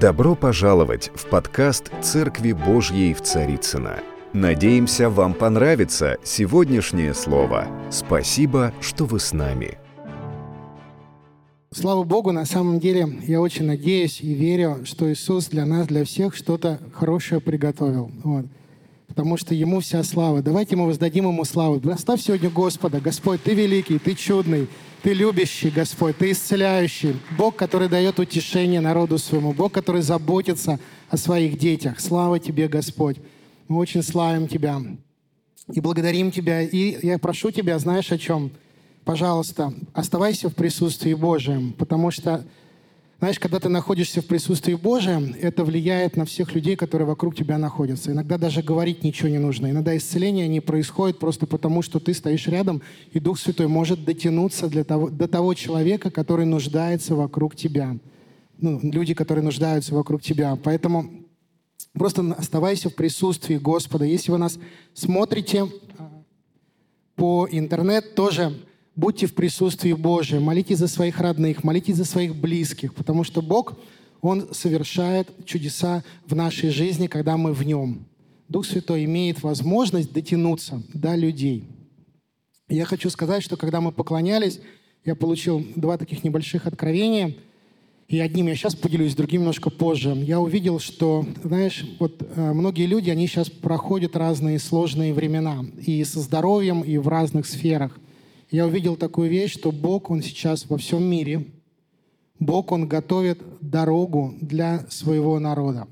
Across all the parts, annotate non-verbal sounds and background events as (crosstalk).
Добро пожаловать в подкаст «Церкви Божьей в Царицына. Надеемся, вам понравится сегодняшнее слово. Спасибо, что вы с нами. Слава Богу, на самом деле я очень надеюсь и верю, что Иисус для нас, для всех что-то хорошее приготовил. Вот. Потому что Ему вся слава. Давайте мы воздадим Ему славу. Оставь сегодня Господа. Господь, Ты великий, Ты чудный, Ты любящий, Господь, Ты исцеляющий. Бог, который дает утешение народу своему. Бог, который заботится о своих детях. Слава Тебе, Господь. Мы очень славим Тебя и благодарим Тебя. И я прошу Тебя, знаешь о чем? Пожалуйста, оставайся в присутствии Божьем, потому что, знаешь, когда ты находишься в присутствии Божьем, это влияет на всех людей, которые вокруг тебя находятся. Иногда даже говорить ничего не нужно. Иногда исцеление не происходит просто потому, что ты стоишь рядом, и Дух Святой может дотянуться для того, до того человека, который нуждается вокруг тебя. Ну, люди, которые нуждаются вокруг тебя. Поэтому Просто оставайся в присутствии Господа. Если вы нас смотрите по интернет, тоже будьте в присутствии Божьем. Молитесь за своих родных, молитесь за своих близких, потому что Бог, Он совершает чудеса в нашей жизни, когда мы в Нем. Дух Святой имеет возможность дотянуться до людей. Я хочу сказать, что когда мы поклонялись, я получил два таких небольших откровения – и одним я сейчас поделюсь, другим немножко позже. Я увидел, что, знаешь, вот э, многие люди, они сейчас проходят разные сложные времена. И со здоровьем, и в разных сферах. Я увидел такую вещь, что Бог, Он сейчас во всем мире, Бог, Он готовит дорогу для своего народа.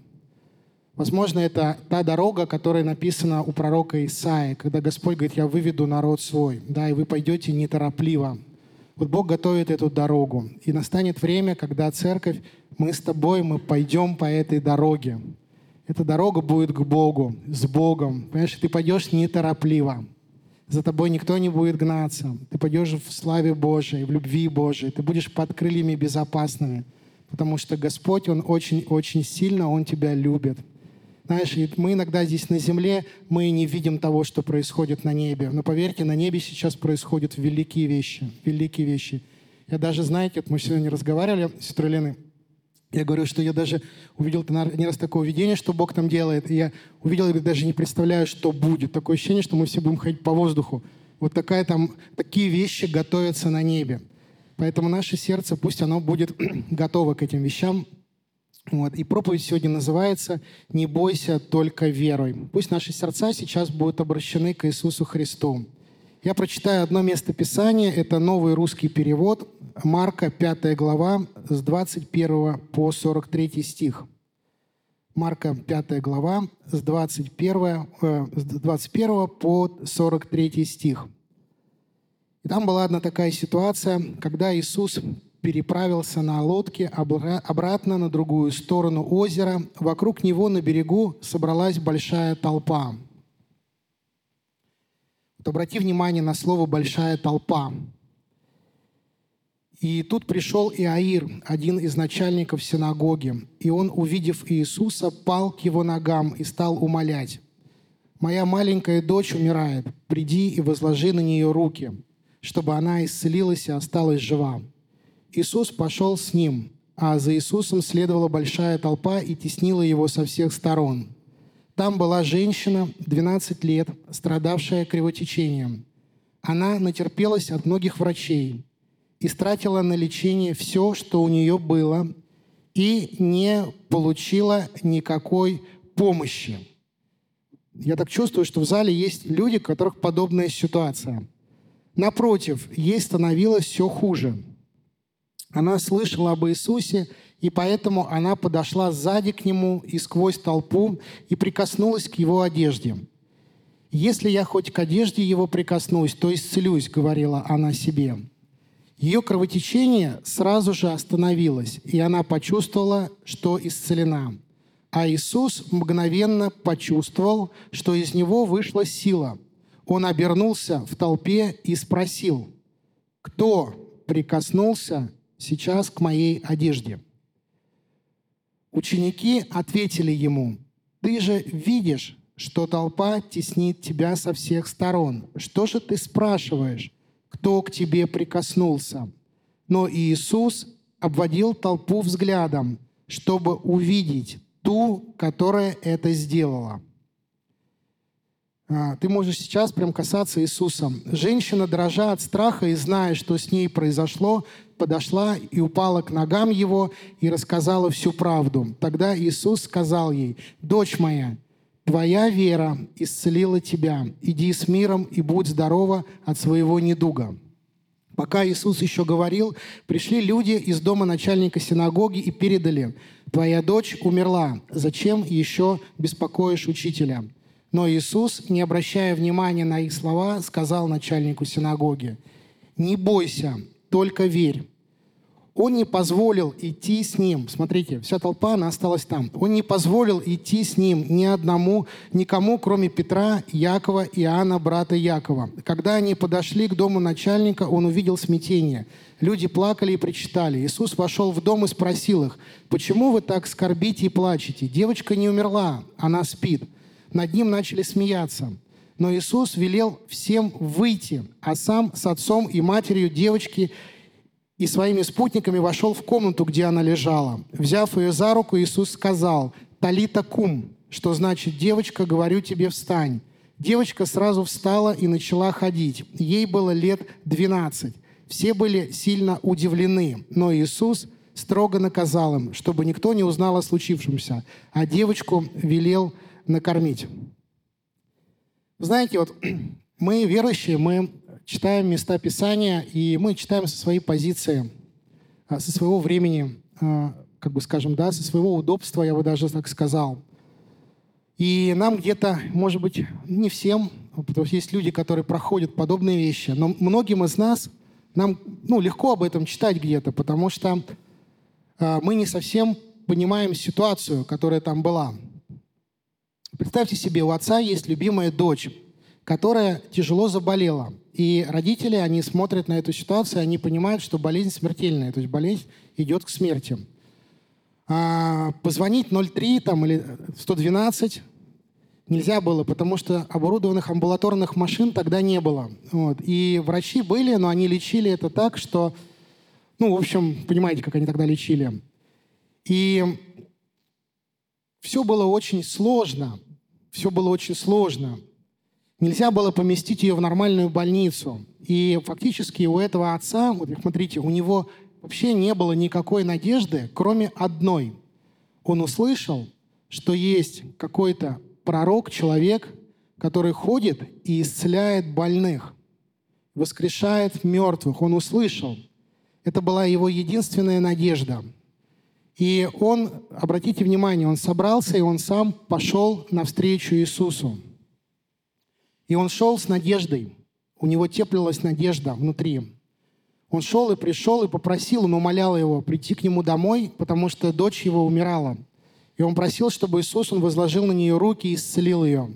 Возможно, это та дорога, которая написана у пророка Исаия, когда Господь говорит, я выведу народ свой, да, и вы пойдете неторопливо, вот Бог готовит эту дорогу. И настанет время, когда церковь, мы с тобой, мы пойдем по этой дороге. Эта дорога будет к Богу, с Богом. Понимаешь, ты пойдешь неторопливо. За тобой никто не будет гнаться. Ты пойдешь в славе Божией, в любви Божией. Ты будешь под крыльями безопасными. Потому что Господь, Он очень-очень сильно, Он тебя любит. Знаешь, мы иногда здесь на земле, мы не видим того, что происходит на небе. Но поверьте, на небе сейчас происходят великие вещи, великие вещи. Я даже, знаете, вот мы сегодня разговаривали с сестрой Леной, я говорю, что я даже увидел не раз такое видение, что Бог там делает, и я увидел, и даже не представляю, что будет. Такое ощущение, что мы все будем ходить по воздуху. Вот такая там, такие вещи готовятся на небе. Поэтому наше сердце, пусть оно будет (clears throat) готово к этим вещам, вот. И проповедь сегодня называется «Не бойся только верой». Пусть наши сердца сейчас будут обращены к Иисусу Христу. Я прочитаю одно место Писания, это новый русский перевод, Марка, 5 глава, с 21 по 43 стих. Марка, 5 глава, с 21, э, с 21 по 43 стих. И там была одна такая ситуация, когда Иисус переправился на лодке обратно на другую сторону озера. Вокруг него на берегу собралась большая толпа. Вот обрати внимание на слово «большая толпа». И тут пришел Иаир, один из начальников синагоги, и он, увидев Иисуса, пал к его ногам и стал умолять. «Моя маленькая дочь умирает, приди и возложи на нее руки, чтобы она исцелилась и осталась жива». Иисус пошел с ним, а за Иисусом следовала большая толпа и теснила его со всех сторон. Там была женщина, 12 лет, страдавшая кривотечением. Она натерпелась от многих врачей и стратила на лечение все, что у нее было, и не получила никакой помощи. Я так чувствую, что в зале есть люди, у которых подобная ситуация. Напротив, ей становилось все хуже – она слышала об Иисусе, и поэтому она подошла сзади к нему и сквозь толпу и прикоснулась к его одежде. «Если я хоть к одежде его прикоснусь, то исцелюсь», — говорила она себе. Ее кровотечение сразу же остановилось, и она почувствовала, что исцелена. А Иисус мгновенно почувствовал, что из него вышла сила. Он обернулся в толпе и спросил, кто прикоснулся сейчас к моей одежде. Ученики ответили ему, ты же видишь, что толпа теснит тебя со всех сторон. Что же ты спрашиваешь, кто к тебе прикоснулся? Но Иисус обводил толпу взглядом, чтобы увидеть ту, которая это сделала. А, ты можешь сейчас прям касаться Иисуса. Женщина, дрожа от страха и зная, что с ней произошло, подошла и упала к ногам его и рассказала всю правду. Тогда Иисус сказал ей, «Дочь моя, твоя вера исцелила тебя. Иди с миром и будь здорова от своего недуга». Пока Иисус еще говорил, пришли люди из дома начальника синагоги и передали, «Твоя дочь умерла. Зачем еще беспокоишь учителя?» Но Иисус, не обращая внимания на их слова, сказал начальнику синагоги, «Не бойся, только верь». Он не позволил идти с ним. Смотрите, вся толпа, она осталась там. Он не позволил идти с ним ни одному, никому, кроме Петра, Якова и Иоанна, брата Якова. Когда они подошли к дому начальника, он увидел смятение. Люди плакали и причитали. Иисус вошел в дом и спросил их, «Почему вы так скорбите и плачете? Девочка не умерла, она спит» над ним начали смеяться. Но Иисус велел всем выйти, а сам с отцом и матерью девочки и своими спутниками вошел в комнату, где она лежала. Взяв ее за руку, Иисус сказал, «Талита кум», что значит «девочка, говорю тебе, встань». Девочка сразу встала и начала ходить. Ей было лет 12. Все были сильно удивлены, но Иисус строго наказал им, чтобы никто не узнал о случившемся, а девочку велел накормить. Знаете, вот (clears throat) мы верующие, мы читаем места Писания, и мы читаем со своей позиции, а, со своего времени, а, как бы скажем, да, со своего удобства, я бы даже так сказал. И нам где-то, может быть, не всем, потому что есть люди, которые проходят подобные вещи, но многим из нас, нам ну, легко об этом читать где-то, потому что э, мы не совсем понимаем ситуацию, которая там была. Представьте себе, у отца есть любимая дочь, которая тяжело заболела. И родители, они смотрят на эту ситуацию, они понимают, что болезнь смертельная, то есть болезнь идет к смерти. А позвонить 03 там, или 112 нельзя было, потому что оборудованных амбулаторных машин тогда не было. Вот. И врачи были, но они лечили это так, что, ну, в общем, понимаете, как они тогда лечили. И все было очень сложно. Все было очень сложно. Нельзя было поместить ее в нормальную больницу. И фактически у этого отца, вот смотрите, у него вообще не было никакой надежды, кроме одной. Он услышал, что есть какой-то пророк, человек, который ходит и исцеляет больных, воскрешает мертвых. Он услышал. Это была его единственная надежда – и он, обратите внимание, он собрался, и он сам пошел навстречу Иисусу. И он шел с надеждой. У него теплилась надежда внутри. Он шел и пришел и попросил, он умолял его прийти к нему домой, потому что дочь его умирала. И он просил, чтобы Иисус, он возложил на нее руки и исцелил ее.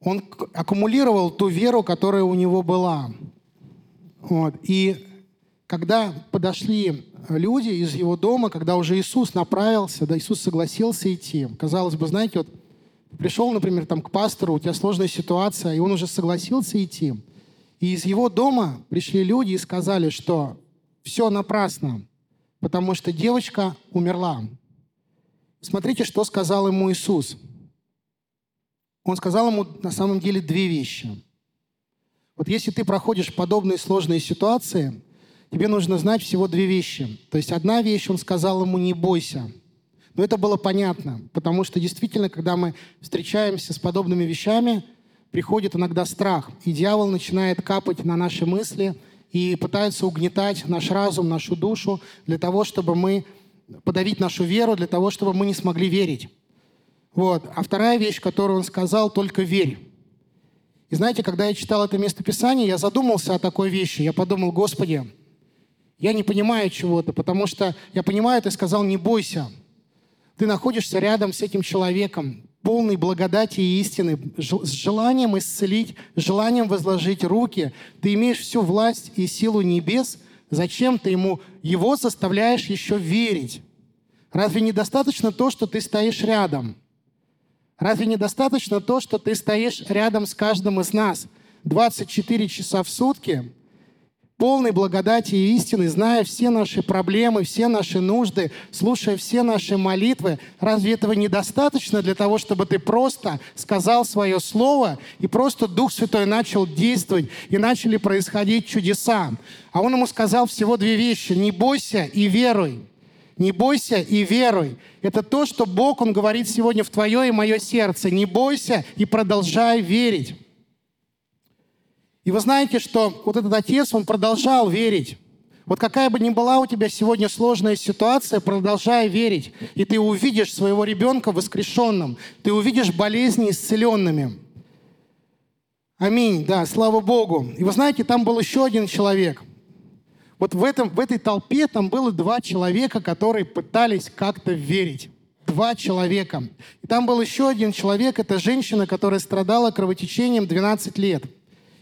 Он аккумулировал ту веру, которая у него была. Вот. И когда подошли люди из его дома, когда уже Иисус направился, да, Иисус согласился идти. Казалось бы, знаете, вот пришел, например, там, к пастору, у тебя сложная ситуация, и он уже согласился идти. И из его дома пришли люди и сказали, что все напрасно, потому что девочка умерла. Смотрите, что сказал ему Иисус. Он сказал ему на самом деле две вещи. Вот если ты проходишь подобные сложные ситуации – тебе нужно знать всего две вещи. То есть одна вещь, он сказал ему, не бойся. Но это было понятно, потому что действительно, когда мы встречаемся с подобными вещами, приходит иногда страх, и дьявол начинает капать на наши мысли и пытается угнетать наш разум, нашу душу для того, чтобы мы подавить нашу веру, для того, чтобы мы не смогли верить. Вот. А вторая вещь, которую он сказал, только верь. И знаете, когда я читал это местописание, я задумался о такой вещи. Я подумал, Господи, я не понимаю чего-то, потому что я понимаю, ты сказал, не бойся. Ты находишься рядом с этим человеком, полный благодати и истины, с желанием исцелить, желанием возложить руки. Ты имеешь всю власть и силу небес. Зачем ты ему его заставляешь еще верить? Разве недостаточно то, что ты стоишь рядом? Разве недостаточно то, что ты стоишь рядом с каждым из нас 24 часа в сутки полной благодати и истины, зная все наши проблемы, все наши нужды, слушая все наши молитвы, разве этого недостаточно для того, чтобы ты просто сказал свое слово, и просто Дух Святой начал действовать, и начали происходить чудеса? А он ему сказал всего две вещи. «Не бойся и веруй». Не бойся и веруй. Это то, что Бог, Он говорит сегодня в твое и мое сердце. Не бойся и продолжай верить. И вы знаете, что вот этот отец, он продолжал верить. Вот какая бы ни была у тебя сегодня сложная ситуация, продолжай верить. И ты увидишь своего ребенка воскрешенным. Ты увидишь болезни исцеленными. Аминь. Да, слава Богу. И вы знаете, там был еще один человек. Вот в, этом, в этой толпе там было два человека, которые пытались как-то верить. Два человека. И там был еще один человек, это женщина, которая страдала кровотечением 12 лет.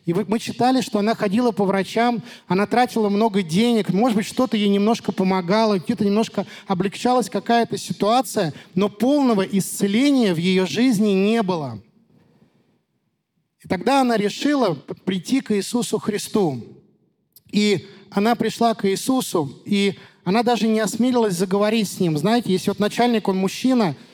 И мы читали, что она ходила по врачам, она тратила много денег, может быть, что-то ей немножко помогало, где-то немножко облегчалась какая-то ситуация, но полного исцеления в ее жизни не было. И тогда она решила прийти к Иисусу Христу. И она пришла к Иисусу, и она даже не осмелилась заговорить с ним. Знаете, если вот начальник, он мужчина –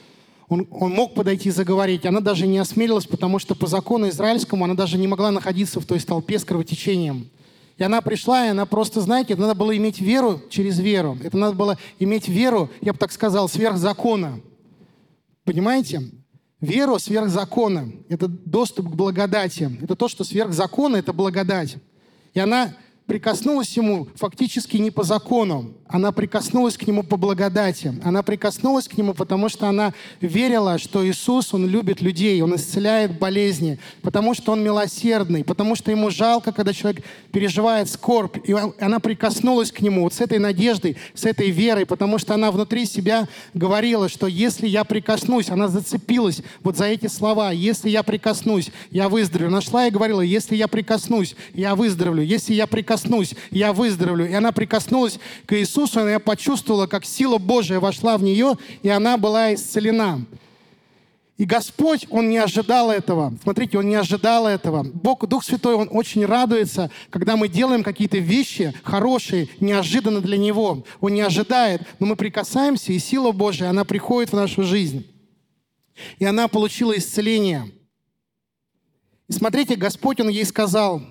он, он мог подойти и заговорить. Она даже не осмелилась, потому что по закону израильскому она даже не могла находиться в той столпе с кровотечением. И она пришла, и она просто, знаете, это надо было иметь веру через веру. Это надо было иметь веру, я бы так сказал, сверх закона. Понимаете? Веру сверх закона. Это доступ к благодати. Это то, что сверх закона – это благодать. И она прикоснулась ему фактически не по закону, она прикоснулась к нему по благодати. Она прикоснулась к нему, потому что она верила, что Иисус, Он любит людей, Он исцеляет болезни, потому что Он милосердный, потому что Ему жалко, когда человек переживает скорбь. И она прикоснулась к Нему вот с этой надеждой, с этой верой, потому что она внутри себя говорила, что если я прикоснусь, она зацепилась вот за эти слова, если я прикоснусь, я выздоровлю. Нашла и говорила, если я прикоснусь, я выздоровлю. Если я прикоснусь, я выздоровлю. И она прикоснулась к Иисусу, Иисусу, она почувствовала, как сила Божия вошла в нее, и она была исцелена. И Господь, Он не ожидал этого. Смотрите, Он не ожидал этого. Бог, Дух Святой, Он очень радуется, когда мы делаем какие-то вещи хорошие, неожиданно для Него. Он не ожидает, но мы прикасаемся, и сила Божия, она приходит в нашу жизнь. И она получила исцеление. И смотрите, Господь, Он ей сказал,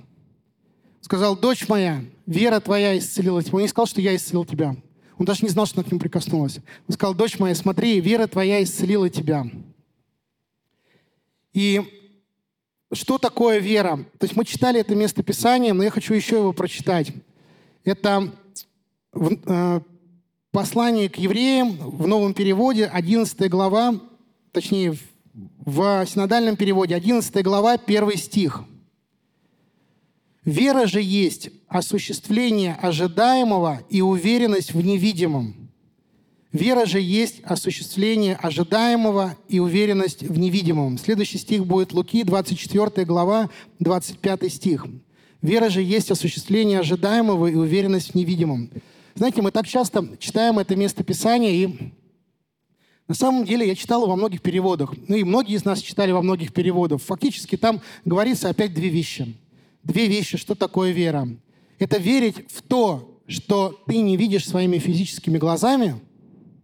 сказал, дочь моя, вера твоя исцелила тебя. Он не сказал, что я исцелил тебя. Он даже не знал, что она к нему прикоснулась. Он сказал, дочь моя, смотри, вера твоя исцелила тебя. И что такое вера? То есть мы читали это место Писания, но я хочу еще его прочитать. Это в, э, послание к евреям в новом переводе, 11 глава, точнее, в, в синодальном переводе, 11 глава, 1 стих – Вера же есть осуществление ожидаемого и уверенность в невидимом. Вера же есть осуществление ожидаемого и уверенность в невидимом. Следующий стих будет Луки, 24 глава, 25 стих. Вера же есть осуществление ожидаемого и уверенность в невидимом. Знаете, мы так часто читаем это место Писания, и на самом деле я читал во многих переводах. Ну и многие из нас читали во многих переводах. Фактически там говорится опять две вещи – две вещи, что такое вера. Это верить в то, что ты не видишь своими физическими глазами,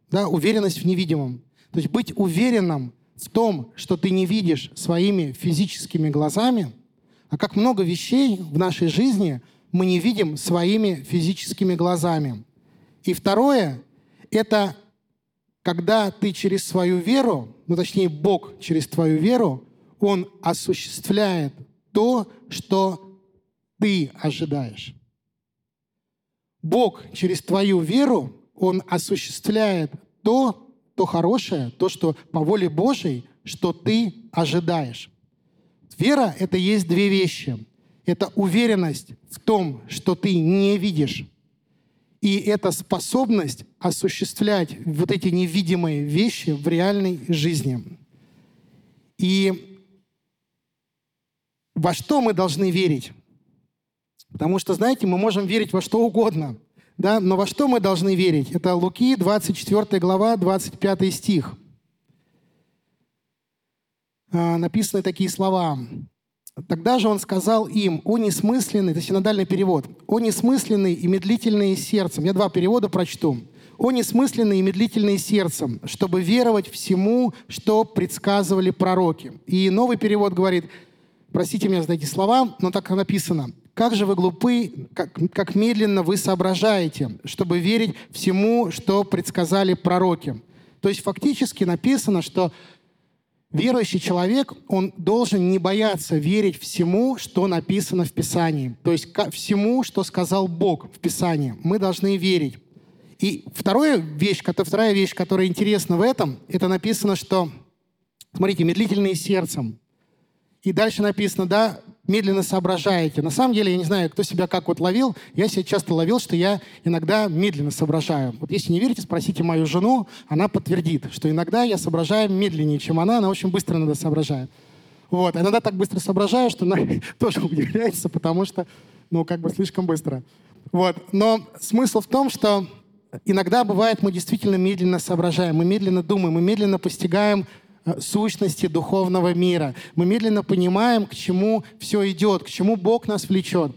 да, уверенность в невидимом. То есть быть уверенным в том, что ты не видишь своими физическими глазами, а как много вещей в нашей жизни мы не видим своими физическими глазами. И второе — это когда ты через свою веру, ну точнее Бог через твою веру, Он осуществляет то, что ты ожидаешь. Бог через твою веру, Он осуществляет то, то хорошее, то, что по воле Божьей, что ты ожидаешь. Вера — это есть две вещи. Это уверенность в том, что ты не видишь, и это способность осуществлять вот эти невидимые вещи в реальной жизни. И во что мы должны верить? Потому что, знаете, мы можем верить во что угодно, да? но во что мы должны верить? Это Луки, 24 глава, 25 стих. А, написаны такие слова. Тогда же он сказал им, о несмысленный, это синодальный перевод, о несмысленный и медлительный сердцем. Я два перевода прочту. О несмысленный и медлительный сердцем, чтобы веровать всему, что предсказывали пророки. И новый перевод говорит, простите меня за эти слова, но так написано. Как же вы глупы, как, как медленно вы соображаете, чтобы верить всему, что предсказали пророки. То есть фактически написано, что верующий человек, он должен не бояться верить всему, что написано в Писании. То есть всему, что сказал Бог в Писании. Мы должны верить. И вторая вещь, вторая вещь, которая интересна в этом, это написано, что, смотрите, медлительные сердцем. И дальше написано, да, медленно соображаете. На самом деле, я не знаю, кто себя как вот ловил, я себя часто ловил, что я иногда медленно соображаю. Вот если не верите, спросите мою жену, она подтвердит, что иногда я соображаю медленнее, чем она, она очень быстро иногда соображает. Вот. Иногда так быстро соображаю, что она (laughs) тоже удивляется, потому что, ну, как бы слишком быстро. Вот. Но смысл в том, что иногда бывает, мы действительно медленно соображаем, мы медленно думаем, мы медленно постигаем сущности духовного мира. Мы медленно понимаем, к чему все идет, к чему Бог нас влечет.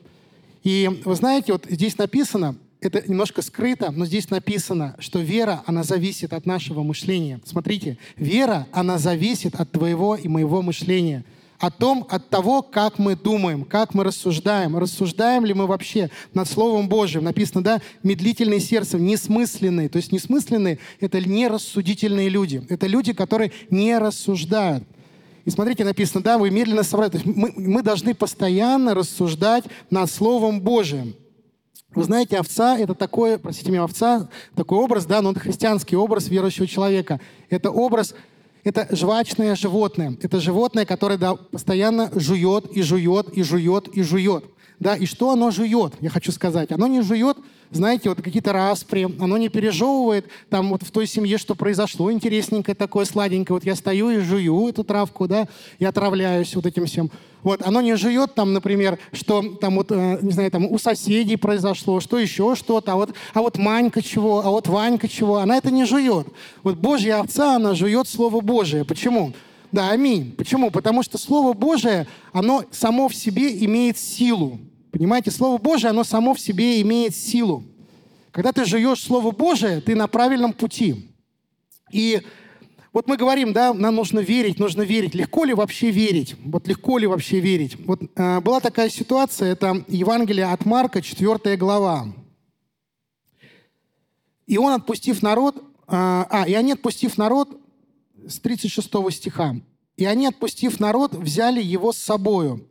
И вы знаете, вот здесь написано, это немножко скрыто, но здесь написано, что вера, она зависит от нашего мышления. Смотрите, вера, она зависит от твоего и моего мышления о том, от того, как мы думаем, как мы рассуждаем. Рассуждаем ли мы вообще над Словом Божьим? Написано, да, медлительные сердцем, несмысленные. То есть несмысленные — это нерассудительные люди. Это люди, которые не рассуждают. И смотрите, написано, да, вы медленно есть мы, мы должны постоянно рассуждать над Словом Божьим. Вы знаете, овца — это такой, простите меня, овца, такой образ, да, но это христианский образ верующего человека. Это образ это жвачное животное. Это животное, которое да, постоянно жует и жует и жует и жует. Да, и что оно жует, я хочу сказать? Оно не жует, знаете, вот какие-то распри, оно не пережевывает там вот в той семье, что произошло, интересненькое такое, сладенькое. Вот я стою и жую эту травку, да, и отравляюсь вот этим всем. Вот, оно не жует там, например, что там вот, э, не знаю, там у соседей произошло, что еще что-то, а вот, а вот Манька чего, а вот Ванька чего. Она это не жует. Вот Божья овца, она жует Слово Божие. Почему? Да, аминь. Почему? Потому что Слово Божие, оно само в себе имеет силу. Понимаете, Слово Божие, оно само в себе имеет силу. Когда ты жуешь Слово Божие, ты на правильном пути. И вот мы говорим, да, нам нужно верить, нужно верить. Легко ли вообще верить? Вот легко ли вообще верить? Вот э, была такая ситуация, это Евангелие от Марка, 4 глава. И он, отпустив народ, э, а, и они, отпустив народ, с 36 стиха, и они, отпустив народ, взяли его с собою.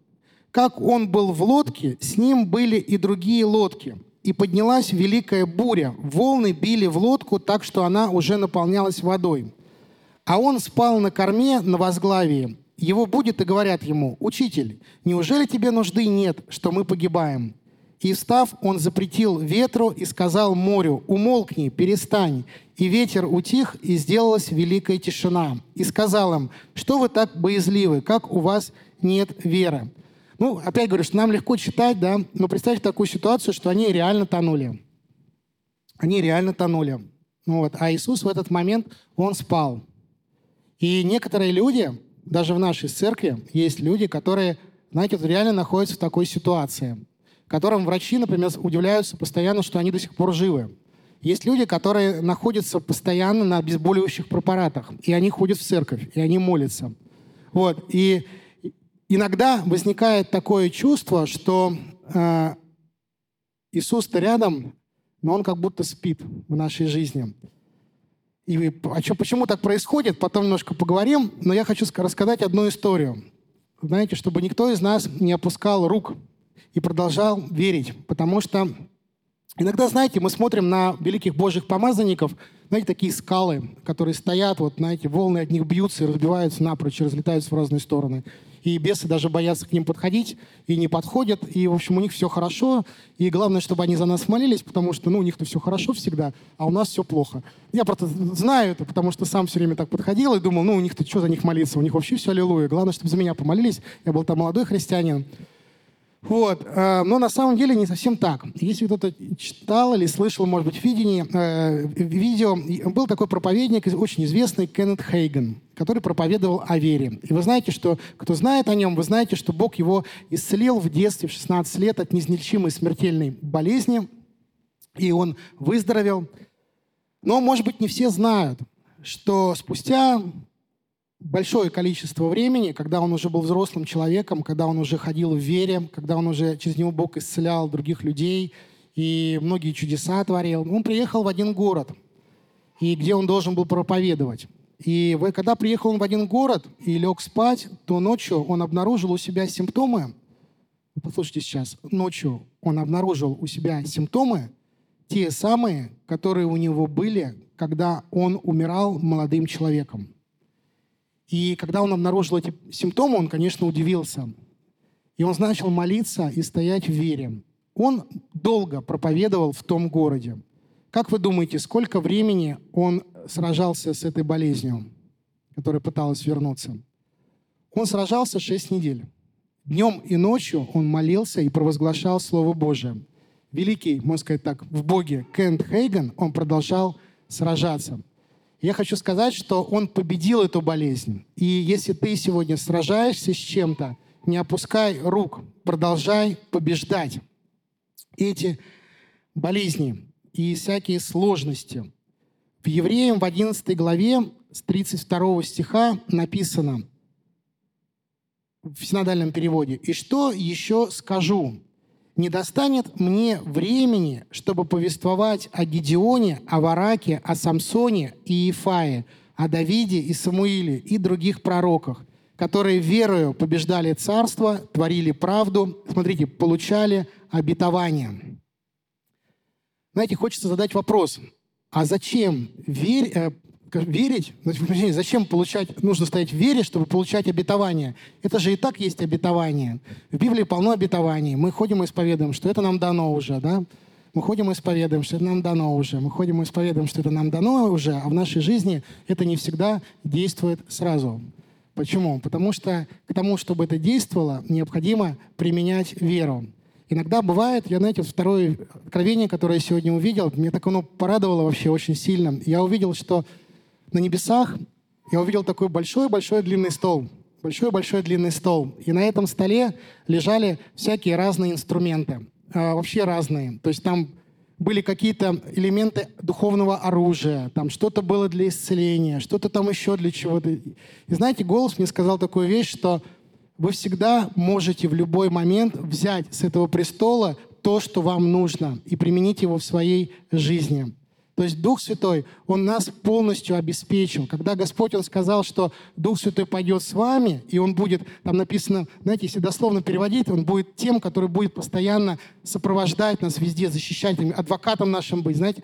Как он был в лодке, с ним были и другие лодки. И поднялась великая буря. Волны били в лодку так, что она уже наполнялась водой. А он спал на корме на возглавии. Его будет и говорят ему, «Учитель, неужели тебе нужды нет, что мы погибаем?» И встав, он запретил ветру и сказал морю, «Умолкни, перестань». И ветер утих, и сделалась великая тишина. И сказал им, «Что вы так боязливы, как у вас нет веры?» Ну, опять говорю, что нам легко читать, да, но представьте такую ситуацию, что они реально тонули. Они реально тонули. Ну вот, а Иисус в этот момент, он спал. И некоторые люди, даже в нашей церкви, есть люди, которые, знаете, реально находятся в такой ситуации, которым врачи, например, удивляются постоянно, что они до сих пор живы. Есть люди, которые находятся постоянно на обезболивающих препаратах, и они ходят в церковь, и они молятся. Вот. И иногда возникает такое чувство, что э, Иисус-то рядом, но Он как будто спит в нашей жизни. И а что, почему так происходит, потом немножко поговорим, но я хочу рассказать одну историю. Знаете, чтобы никто из нас не опускал рук и продолжал верить, потому что иногда, знаете, мы смотрим на великих божьих помазанников, знаете, такие скалы, которые стоят, вот, знаете, волны от них бьются и разбиваются напрочь, разлетаются в разные стороны и бесы даже боятся к ним подходить и не подходят, и, в общем, у них все хорошо, и главное, чтобы они за нас молились, потому что, ну, у них-то все хорошо всегда, а у нас все плохо. Я просто знаю это, потому что сам все время так подходил и думал, ну, у них-то что за них молиться, у них вообще все аллилуйя, главное, чтобы за меня помолились, я был там молодой христианин. Вот. э, Но на самом деле не совсем так. Если кто-то читал или слышал, может быть, видение, э, видео, был такой проповедник, очень известный Кеннет Хейген, который проповедовал о вере. И вы знаете, что, кто знает о нем, вы знаете, что Бог его исцелил в детстве, в 16 лет, от неизлечимой смертельной болезни, и он выздоровел. Но, может быть, не все знают, что спустя большое количество времени, когда он уже был взрослым человеком, когда он уже ходил в вере, когда он уже через него Бог исцелял других людей и многие чудеса творил, он приехал в один город, и где он должен был проповедовать. И когда приехал он в один город и лег спать, то ночью он обнаружил у себя симптомы. Послушайте сейчас. Ночью он обнаружил у себя симптомы, те самые, которые у него были, когда он умирал молодым человеком. И когда он обнаружил эти симптомы, он, конечно, удивился. И он начал молиться и стоять в вере. Он долго проповедовал в том городе. Как вы думаете, сколько времени он сражался с этой болезнью, которая пыталась вернуться? Он сражался шесть недель. Днем и ночью он молился и провозглашал Слово Божие. Великий, можно сказать так, в Боге Кент Хейган, он продолжал сражаться – я хочу сказать, что он победил эту болезнь. И если ты сегодня сражаешься с чем-то, не опускай рук, продолжай побеждать эти болезни и всякие сложности. В Евреям в 11 главе с 32 стиха написано в синодальном переводе «И что еще скажу? Не достанет мне времени, чтобы повествовать о Гедеоне, о Вараке, о Самсоне и Ифае, о Давиде и Самуиле и других пророках, которые верою побеждали царство, творили правду, смотрите, получали обетование. Знаете, хочется задать вопрос, а зачем верь, э, верить, зачем получать, нужно стоять в вере, чтобы получать обетование? Это же и так есть обетование. В Библии полно обетований. Мы ходим и исповедуем, что это нам дано уже, да? Мы ходим и исповедуем, что это нам дано уже. Мы ходим и исповедуем, что это нам дано уже, а в нашей жизни это не всегда действует сразу. Почему? Потому что к тому, чтобы это действовало, необходимо применять веру. Иногда бывает, я, знаете, второе откровение, которое я сегодня увидел, мне так оно порадовало вообще очень сильно. Я увидел, что на небесах я увидел такой большой-большой длинный стол. Большой-большой длинный стол. И на этом столе лежали всякие разные инструменты. А, вообще разные. То есть там были какие-то элементы духовного оружия, там что-то было для исцеления, что-то там еще для чего-то. И знаете, голос мне сказал такую вещь, что вы всегда можете в любой момент взять с этого престола то, что вам нужно, и применить его в своей жизни. То есть Дух Святой, Он нас полностью обеспечил. Когда Господь, Он сказал, что Дух Святой пойдет с вами, и Он будет, там написано, знаете, если дословно переводить, Он будет тем, который будет постоянно сопровождать нас везде, защищать, адвокатом нашим быть. Знаете,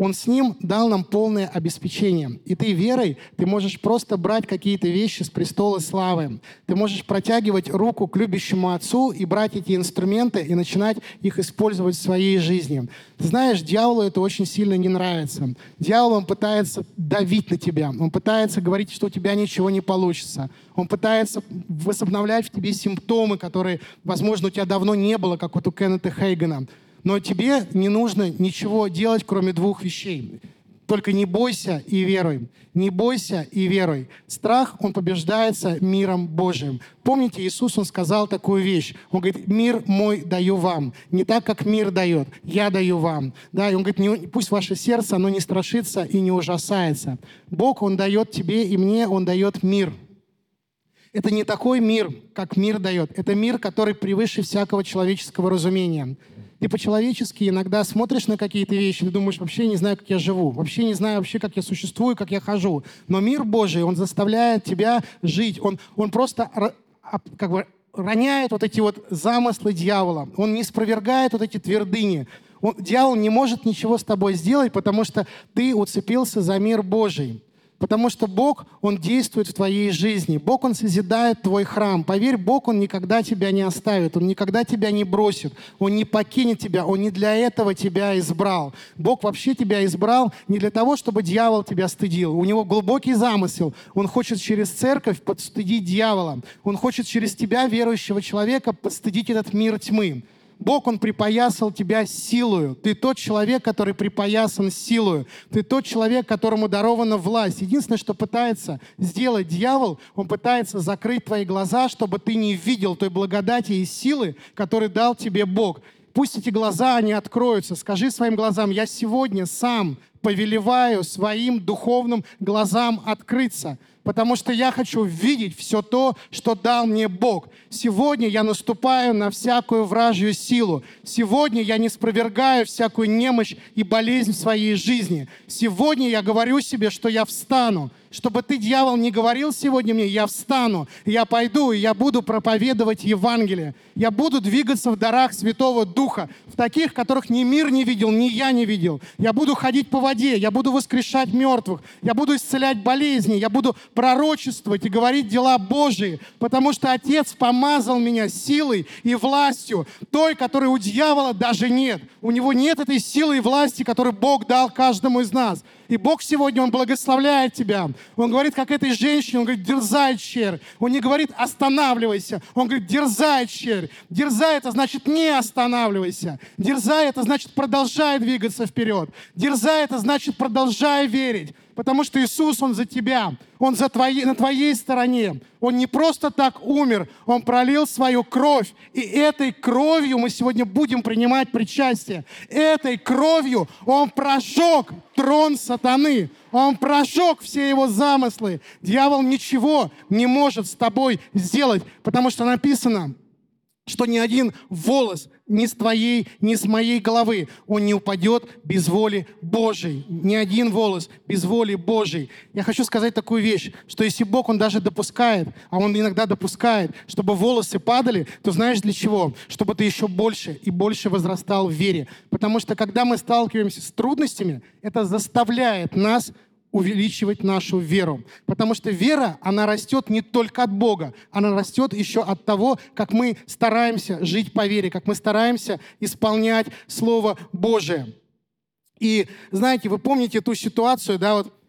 он с ним дал нам полное обеспечение. И ты верой, ты можешь просто брать какие-то вещи с престола славы. Ты можешь протягивать руку к любящему Отцу и брать эти инструменты и начинать их использовать в своей жизни. Ты знаешь, дьяволу это очень сильно не нравится. Дьявол, он пытается давить на тебя. Он пытается говорить, что у тебя ничего не получится. Он пытается возобновлять в тебе симптомы, которые, возможно, у тебя давно не было, как вот у Кеннета Хейгана. Но тебе не нужно ничего делать, кроме двух вещей. Только не бойся и веруй. Не бойся и веруй. Страх, он побеждается миром Божиим. Помните, Иисус, он сказал такую вещь. Он говорит, мир мой даю вам. Не так, как мир дает. Я даю вам. Да, и он говорит, пусть ваше сердце, оно не страшится и не ужасается. Бог, он дает тебе и мне, он дает мир. Это не такой мир, как мир дает. Это мир, который превыше всякого человеческого разумения. Ты по-человечески иногда смотришь на какие-то вещи, ты думаешь, вообще не знаю, как я живу, вообще не знаю вообще, как я существую, как я хожу. Но мир Божий, он заставляет тебя жить. Он, он просто как бы роняет вот эти вот замыслы дьявола. Он не спровергает вот эти твердыни. Он, дьявол не может ничего с тобой сделать, потому что ты уцепился за мир Божий. Потому что Бог, Он действует в твоей жизни. Бог, Он созидает твой храм. Поверь, Бог, Он никогда тебя не оставит. Он никогда тебя не бросит. Он не покинет тебя. Он не для этого тебя избрал. Бог вообще тебя избрал не для того, чтобы дьявол тебя стыдил. У него глубокий замысел. Он хочет через церковь подстыдить дьявола. Он хочет через тебя, верующего человека, подстыдить этот мир тьмы. Бог, Он припоясал тебя силою. Ты тот человек, который припоясан силою. Ты тот человек, которому дарована власть. Единственное, что пытается сделать дьявол, он пытается закрыть твои глаза, чтобы ты не видел той благодати и силы, которую дал тебе Бог. Пусть эти глаза, они откроются. Скажи своим глазам, я сегодня сам повелеваю своим духовным глазам открыться потому что я хочу видеть все то, что дал мне Бог. Сегодня я наступаю на всякую вражью силу. Сегодня я не спровергаю всякую немощь и болезнь в своей жизни. Сегодня я говорю себе, что я встану чтобы ты, дьявол, не говорил сегодня мне, я встану, я пойду, и я буду проповедовать Евангелие. Я буду двигаться в дарах Святого Духа, в таких, которых ни мир не видел, ни я не видел. Я буду ходить по воде, я буду воскрешать мертвых, я буду исцелять болезни, я буду пророчествовать и говорить дела Божии, потому что Отец помазал меня силой и властью, той, которой у дьявола даже нет. У него нет этой силы и власти, которую Бог дал каждому из нас. И Бог сегодня, Он благословляет тебя. Он говорит, как этой женщине, Он говорит, дерзай, черь. Он не говорит, останавливайся. Он говорит, дерзай, черь. Дерзай, это значит не останавливайся. Дерзай, это значит продолжай двигаться вперед. Дерзай, это значит продолжай верить. Потому что Иисус, Он за тебя, Он за твои, на твоей стороне. Он не просто так умер, Он пролил свою кровь. И этой кровью мы сегодня будем принимать причастие. Этой кровью Он прожег трон сатаны. Он прожег все его замыслы. Дьявол ничего не может с тобой сделать, потому что написано, что ни один волос ни с твоей, ни с моей головы, он не упадет без воли Божьей. Ни один волос без воли Божьей. Я хочу сказать такую вещь, что если Бог, Он даже допускает, а Он иногда допускает, чтобы волосы падали, то знаешь для чего? Чтобы ты еще больше и больше возрастал в вере. Потому что когда мы сталкиваемся с трудностями, это заставляет нас увеличивать нашу веру. Потому что вера, она растет не только от Бога, она растет еще от того, как мы стараемся жить по вере, как мы стараемся исполнять Слово Божие. И знаете, вы помните ту ситуацию, да, вот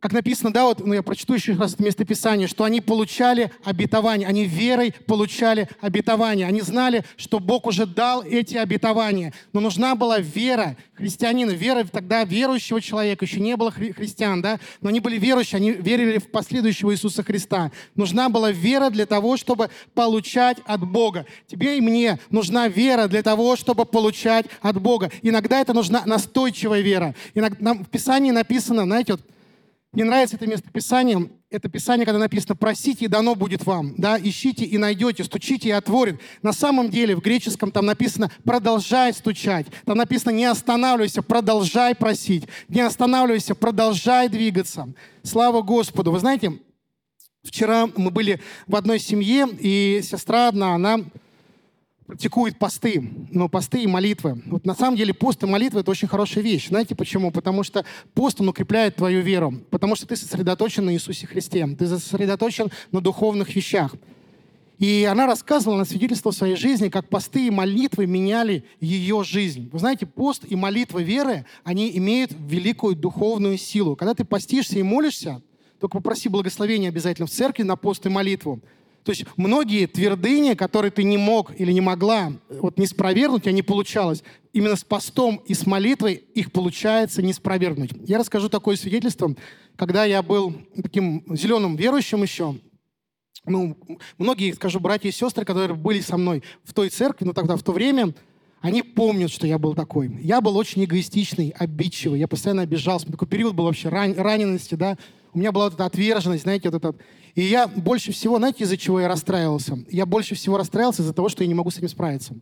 как написано, да, вот, ну я прочту еще раз это местописание, что они получали обетование, они верой получали обетование, они знали, что Бог уже дал эти обетования, но нужна была вера христианина, вера тогда верующего человека, еще не было хри- христиан, да, но они были верующие, они верили в последующего Иисуса Христа. Нужна была вера для того, чтобы получать от Бога. Тебе и мне нужна вера для того, чтобы получать от Бога. Иногда это нужна настойчивая вера. Иногда, в Писании написано, знаете, вот, мне нравится это местописание. Это писание, когда написано «просите, и дано будет вам». Да? «Ищите и найдете, стучите и отворит». На самом деле в греческом там написано «продолжай стучать». Там написано «не останавливайся, продолжай просить». «Не останавливайся, продолжай двигаться». Слава Господу. Вы знаете, вчера мы были в одной семье, и сестра одна, она практикует посты, но посты и молитвы. Вот на самом деле пост и молитва — это очень хорошая вещь. Знаете почему? Потому что пост, он укрепляет твою веру. Потому что ты сосредоточен на Иисусе Христе. Ты сосредоточен на духовных вещах. И она рассказывала, она свидетельствовала в своей жизни, как посты и молитвы меняли ее жизнь. Вы знаете, пост и молитва веры, они имеют великую духовную силу. Когда ты постишься и молишься, только попроси благословения обязательно в церкви на пост и молитву. То есть многие твердыни, которые ты не мог или не могла вот не спровергнуть, а не получалось, именно с постом и с молитвой их получается не спровергнуть. Я расскажу такое свидетельство. Когда я был таким зеленым верующим еще, ну, многие, скажу, братья и сестры, которые были со мной в той церкви, ну тогда, в то время, они помнят, что я был такой. Я был очень эгоистичный, обидчивый, я постоянно обижался. Такой период был вообще ран, ранености, да. У меня была вот эта отверженность, знаете, вот этот и я больше всего, знаете, из-за чего я расстраивался? Я больше всего расстраивался из-за того, что я не могу с этим справиться.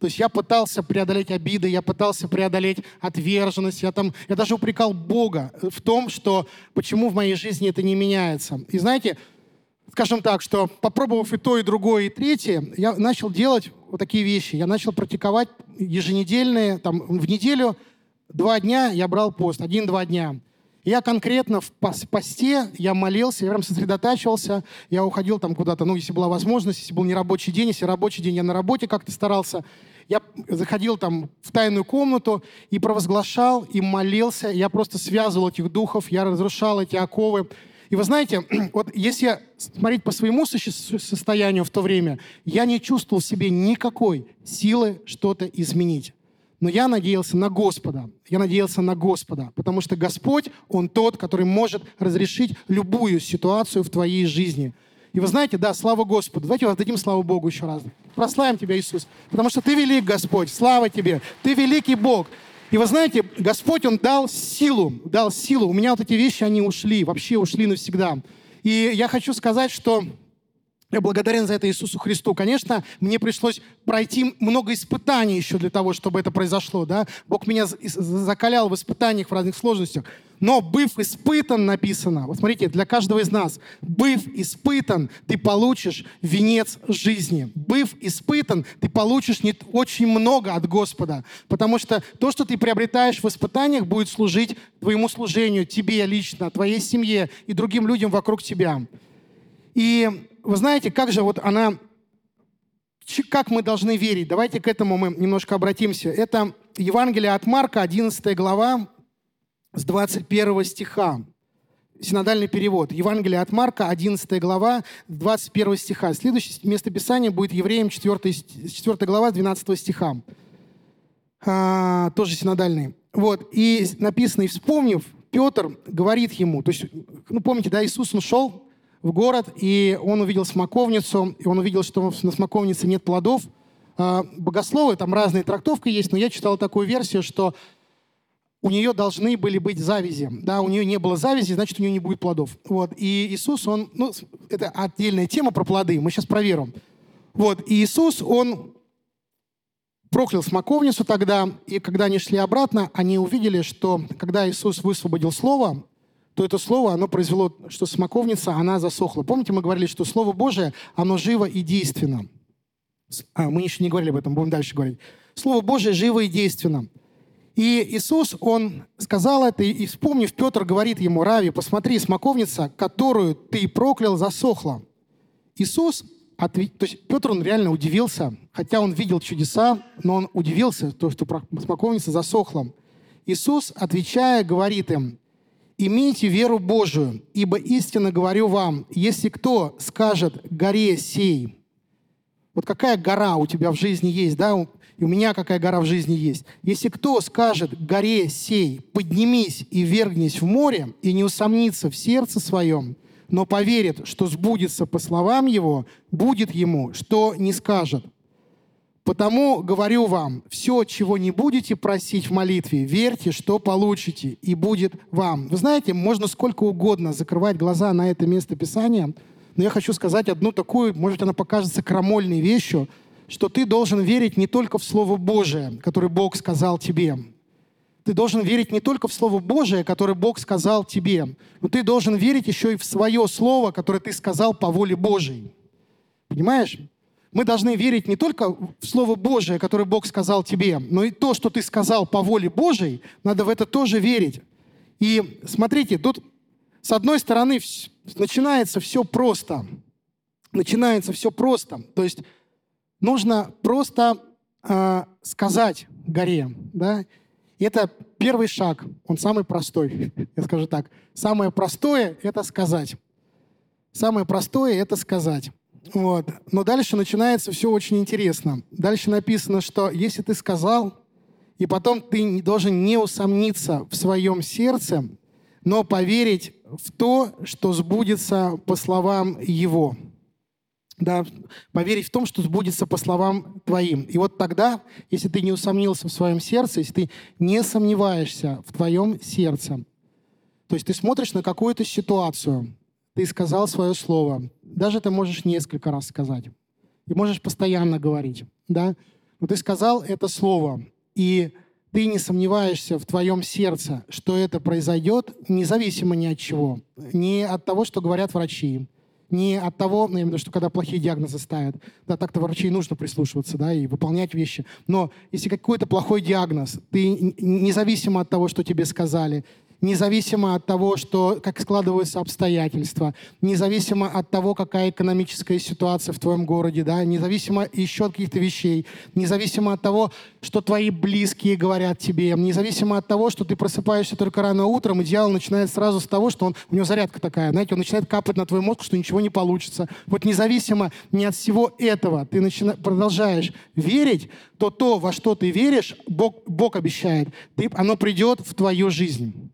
То есть я пытался преодолеть обиды, я пытался преодолеть отверженность, я, там, я даже упрекал Бога в том, что почему в моей жизни это не меняется. И знаете, скажем так, что попробовав и то, и другое, и третье, я начал делать вот такие вещи. Я начал практиковать еженедельные, там, в неделю два дня я брал пост, один-два дня. Я конкретно в посте, я молился, я прям сосредотачивался, я уходил там куда-то, ну, если была возможность, если был нерабочий день, если рабочий день, я на работе как-то старался. Я заходил там в тайную комнату и провозглашал, и молился. Я просто связывал этих духов, я разрушал эти оковы. И вы знаете, (clears throat) вот если смотреть по своему состоянию в то время, я не чувствовал в себе никакой силы что-то изменить. Но я надеялся на Господа. Я надеялся на Господа, потому что Господь, Он тот, который может разрешить любую ситуацию в твоей жизни. И вы знаете, да, слава Господу. Давайте воздадим славу Богу еще раз. Прославим Тебя, Иисус, потому что Ты велик, Господь. Слава Тебе. Ты великий Бог. И вы знаете, Господь, Он дал силу, дал силу. У меня вот эти вещи, они ушли, вообще ушли навсегда. И я хочу сказать, что я благодарен за это Иисусу Христу. Конечно, мне пришлось пройти много испытаний еще для того, чтобы это произошло. Да? Бог меня закалял в испытаниях, в разных сложностях. Но быв испытан, написано, вот смотрите, для каждого из нас, быв испытан, ты получишь венец жизни. Быв испытан, ты получишь не очень много от Господа, потому что то, что ты приобретаешь в испытаниях, будет служить твоему служению, тебе лично, твоей семье и другим людям вокруг тебя. И вы знаете, как же вот она, как мы должны верить? Давайте к этому мы немножко обратимся. Это Евангелие от Марка, 11 глава, с 21 стиха. Синодальный перевод. Евангелие от Марка, 11 глава, 21 стиха. Следующее место Писания будет Евреям 4, 4 глава, 12 стиха. А, тоже синодальный. Вот. И написано, и вспомнив, Петр говорит ему, то есть, ну помните, да, Иисус, он шел в город, и он увидел смоковницу, и он увидел, что на смоковнице нет плодов. А, богословы, там разные трактовки есть, но я читал такую версию, что у нее должны были быть завязи. Да, у нее не было завязи, значит, у нее не будет плодов. Вот. И Иисус, он, ну, это отдельная тема про плоды, мы сейчас проверим. Вот. И Иисус, он проклял смоковницу тогда, и когда они шли обратно, они увидели, что когда Иисус высвободил слово, то это слово, оно произвело, что смоковница, она засохла. Помните, мы говорили, что Слово Божие, оно живо и действенно. А, мы еще не говорили об этом, будем дальше говорить. Слово Божие живо и действенно. И Иисус, Он сказал это, и вспомнив, Петр говорит ему, Рави, посмотри, смоковница, которую ты проклял, засохла. Иисус, то есть Петр, он реально удивился, хотя он видел чудеса, но он удивился, то, что смоковница засохла. Иисус, отвечая, говорит им, «Имейте веру Божию, ибо истинно говорю вам, если кто скажет горе сей...» Вот какая гора у тебя в жизни есть, да, и у меня какая гора в жизни есть. Если кто скажет горе сей, поднимись и вергнись в море, и не усомнится в сердце своем, но поверит, что сбудется по словам его, будет ему, что не скажет – Потому говорю вам, все, чего не будете просить в молитве, верьте, что получите, и будет вам. Вы знаете, можно сколько угодно закрывать глаза на это место Писания, но я хочу сказать одну такую, может, она покажется крамольной вещью, что ты должен верить не только в Слово Божие, которое Бог сказал тебе. Ты должен верить не только в Слово Божие, которое Бог сказал тебе, но ты должен верить еще и в свое Слово, которое ты сказал по воле Божией. Понимаешь? Мы должны верить не только в Слово Божие, которое Бог сказал тебе, но и то, что ты сказал по воле Божией, надо в это тоже верить. И смотрите, тут с одной стороны начинается все просто. Начинается все просто. То есть нужно просто э, сказать горе. Да? И это первый шаг, он самый простой, (laughs) я скажу так. Самое простое — это сказать. Самое простое — это сказать. Вот. Но дальше начинается все очень интересно. Дальше написано, что если ты сказал, и потом ты должен не усомниться в своем сердце, но поверить в то, что сбудется по словам Его. Да, поверить в том, что сбудется по словам твоим. И вот тогда, если ты не усомнился в своем сердце, если ты не сомневаешься в твоем сердце, то есть ты смотришь на какую-то ситуацию, ты сказал свое слово. Даже ты можешь несколько раз сказать. И можешь постоянно говорить. Да? Но ты сказал это слово. И ты не сомневаешься в твоем сердце, что это произойдет, независимо ни от чего. Не от того, что говорят врачи, не от того, ну, именно, что когда плохие диагнозы ставят. Да, так-то врачей нужно прислушиваться, да, и выполнять вещи. Но если какой-то плохой диагноз, ты независимо от того, что тебе сказали, независимо от того, что, как складываются обстоятельства, независимо от того, какая экономическая ситуация в твоем городе, да, независимо еще от каких-то вещей, независимо от того, что твои близкие говорят тебе, независимо от того, что ты просыпаешься только рано утром, и дьявол начинает сразу с того, что он, у него зарядка такая, знаете, он начинает капать на твой мозг, что ничего не получится. Вот независимо не от всего этого ты начина, продолжаешь верить, то то, во что ты веришь, Бог, Бог обещает, ты, оно придет в твою жизнь.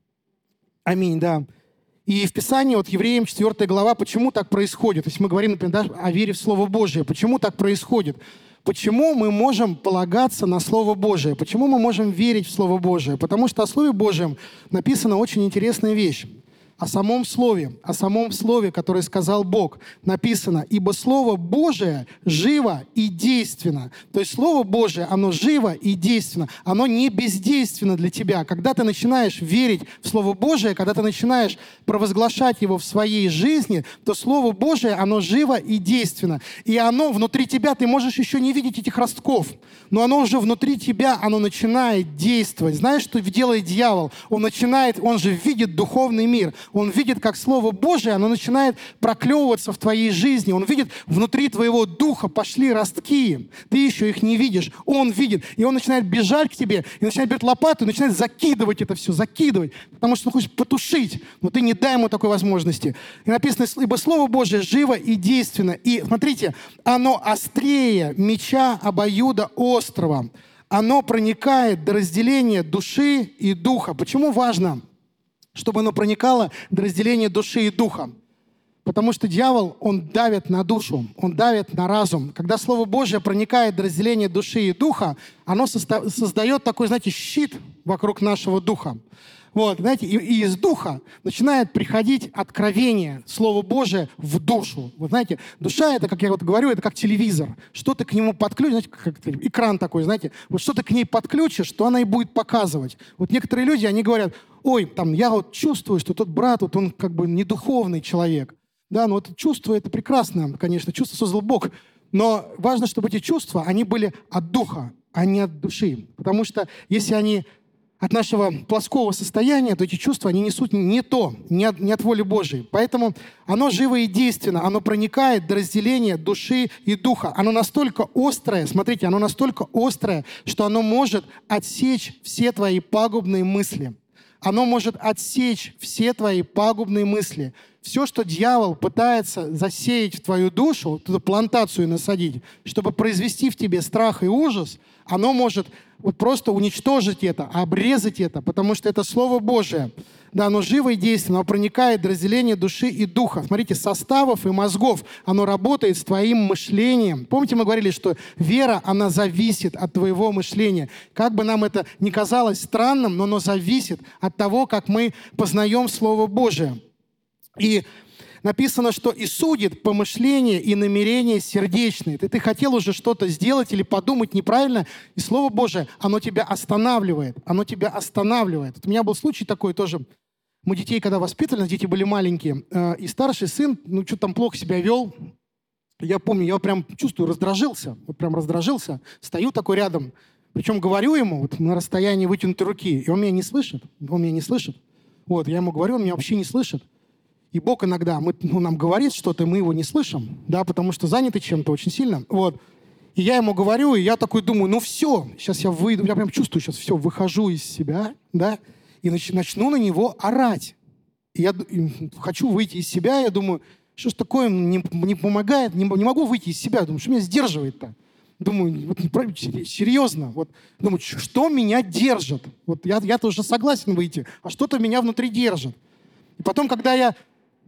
Аминь, да. И в Писании, вот Евреям 4 глава, почему так происходит? То есть мы говорим, например, да, о вере в Слово Божие. Почему так происходит? Почему мы можем полагаться на Слово Божие? Почему мы можем верить в Слово Божие? Потому что о Слове Божьем написана очень интересная вещь о самом Слове, о самом Слове, которое сказал Бог, написано, «Ибо Слово Божие живо и действенно». То есть Слово Божие, оно живо и действенно, оно не бездейственно для тебя. Когда ты начинаешь верить в Слово Божие, когда ты начинаешь провозглашать его в своей жизни, то Слово Божие, оно живо и действенно. И оно внутри тебя, ты можешь еще не видеть этих ростков, но оно уже внутри тебя, оно начинает действовать. Знаешь, что делает дьявол? Он начинает, он же видит духовный мир, он видит, как Слово Божие, оно начинает проклевываться в твоей жизни. Он видит, внутри твоего духа пошли ростки. Ты еще их не видишь. Он видит. И он начинает бежать к тебе, и начинает брать лопату, и начинает закидывать это все, закидывать. Потому что он хочет потушить. Но ты не дай ему такой возможности. И написано, ибо Слово Божие живо и действенно. И смотрите, оно острее меча обоюда острова. Оно проникает до разделения души и духа. Почему важно? Чтобы оно проникало до разделения души и духа. Потому что дьявол, он давит на душу, он давит на разум. Когда Слово Божье проникает до разделения души и духа, оно создает такой, знаете, щит вокруг нашего духа. Вот, знаете, и, и из духа начинает приходить откровение, Слово Божие в душу. Вот знаете, душа это, как я вот говорю, это как телевизор. Что ты к нему подключишь, знаете, как экран такой, знаете, вот что ты к ней подключишь, что она и будет показывать. Вот некоторые люди, они говорят, ой, там, я вот чувствую, что тот брат, вот он как бы не духовный человек. Да, но вот чувство это прекрасно, конечно, чувство создал Бог. Но важно, чтобы эти чувства, они были от духа, а не от души. Потому что если они от нашего плоского состояния, то эти чувства, они несут не то, не от, не от воли Божией. Поэтому оно живо и действенно, оно проникает до разделения души и духа. Оно настолько острое, смотрите, оно настолько острое, что оно может отсечь все твои пагубные мысли. Оно может отсечь все твои пагубные мысли. Все, что дьявол пытается засеять в твою душу, эту плантацию насадить, чтобы произвести в тебе страх и ужас, оно может вот просто уничтожить это, обрезать это, потому что это Слово Божие. Да, оно живо и действенно, оно проникает в разделение души и духа. Смотрите, составов и мозгов, оно работает с твоим мышлением. Помните, мы говорили, что вера, она зависит от твоего мышления. Как бы нам это ни казалось странным, но оно зависит от того, как мы познаем Слово Божие. И написано, что и судит помышления и намерения сердечные. Ты, ты хотел уже что-то сделать или подумать неправильно, и Слово Божие, оно тебя останавливает. Оно тебя останавливает. Вот у меня был случай такой тоже. Мы детей, когда воспитывали, дети были маленькие, э, и старший сын, ну, что там плохо себя вел. Я помню, я прям чувствую, раздражился. Вот прям раздражился. Стою такой рядом. Причем говорю ему вот, на расстоянии вытянутой руки, и он меня не слышит. Он меня не слышит. Вот, я ему говорю, он меня вообще не слышит. И Бог иногда мы, ну, нам говорит что-то, мы его не слышим, да, потому что заняты чем-то очень сильно. Вот. И я ему говорю, и я такой думаю, ну все, сейчас я выйду, я прям чувствую, сейчас все, выхожу из себя, да, и нач, начну на него орать. И я и хочу выйти из себя, я думаю, что ж такое, не, не помогает, не, не могу выйти из себя, думаю, что меня сдерживает-то? Думаю, вот серьезно, вот, думаю, что меня держит? Вот я, я тоже согласен выйти, а что-то меня внутри держит. И потом, когда я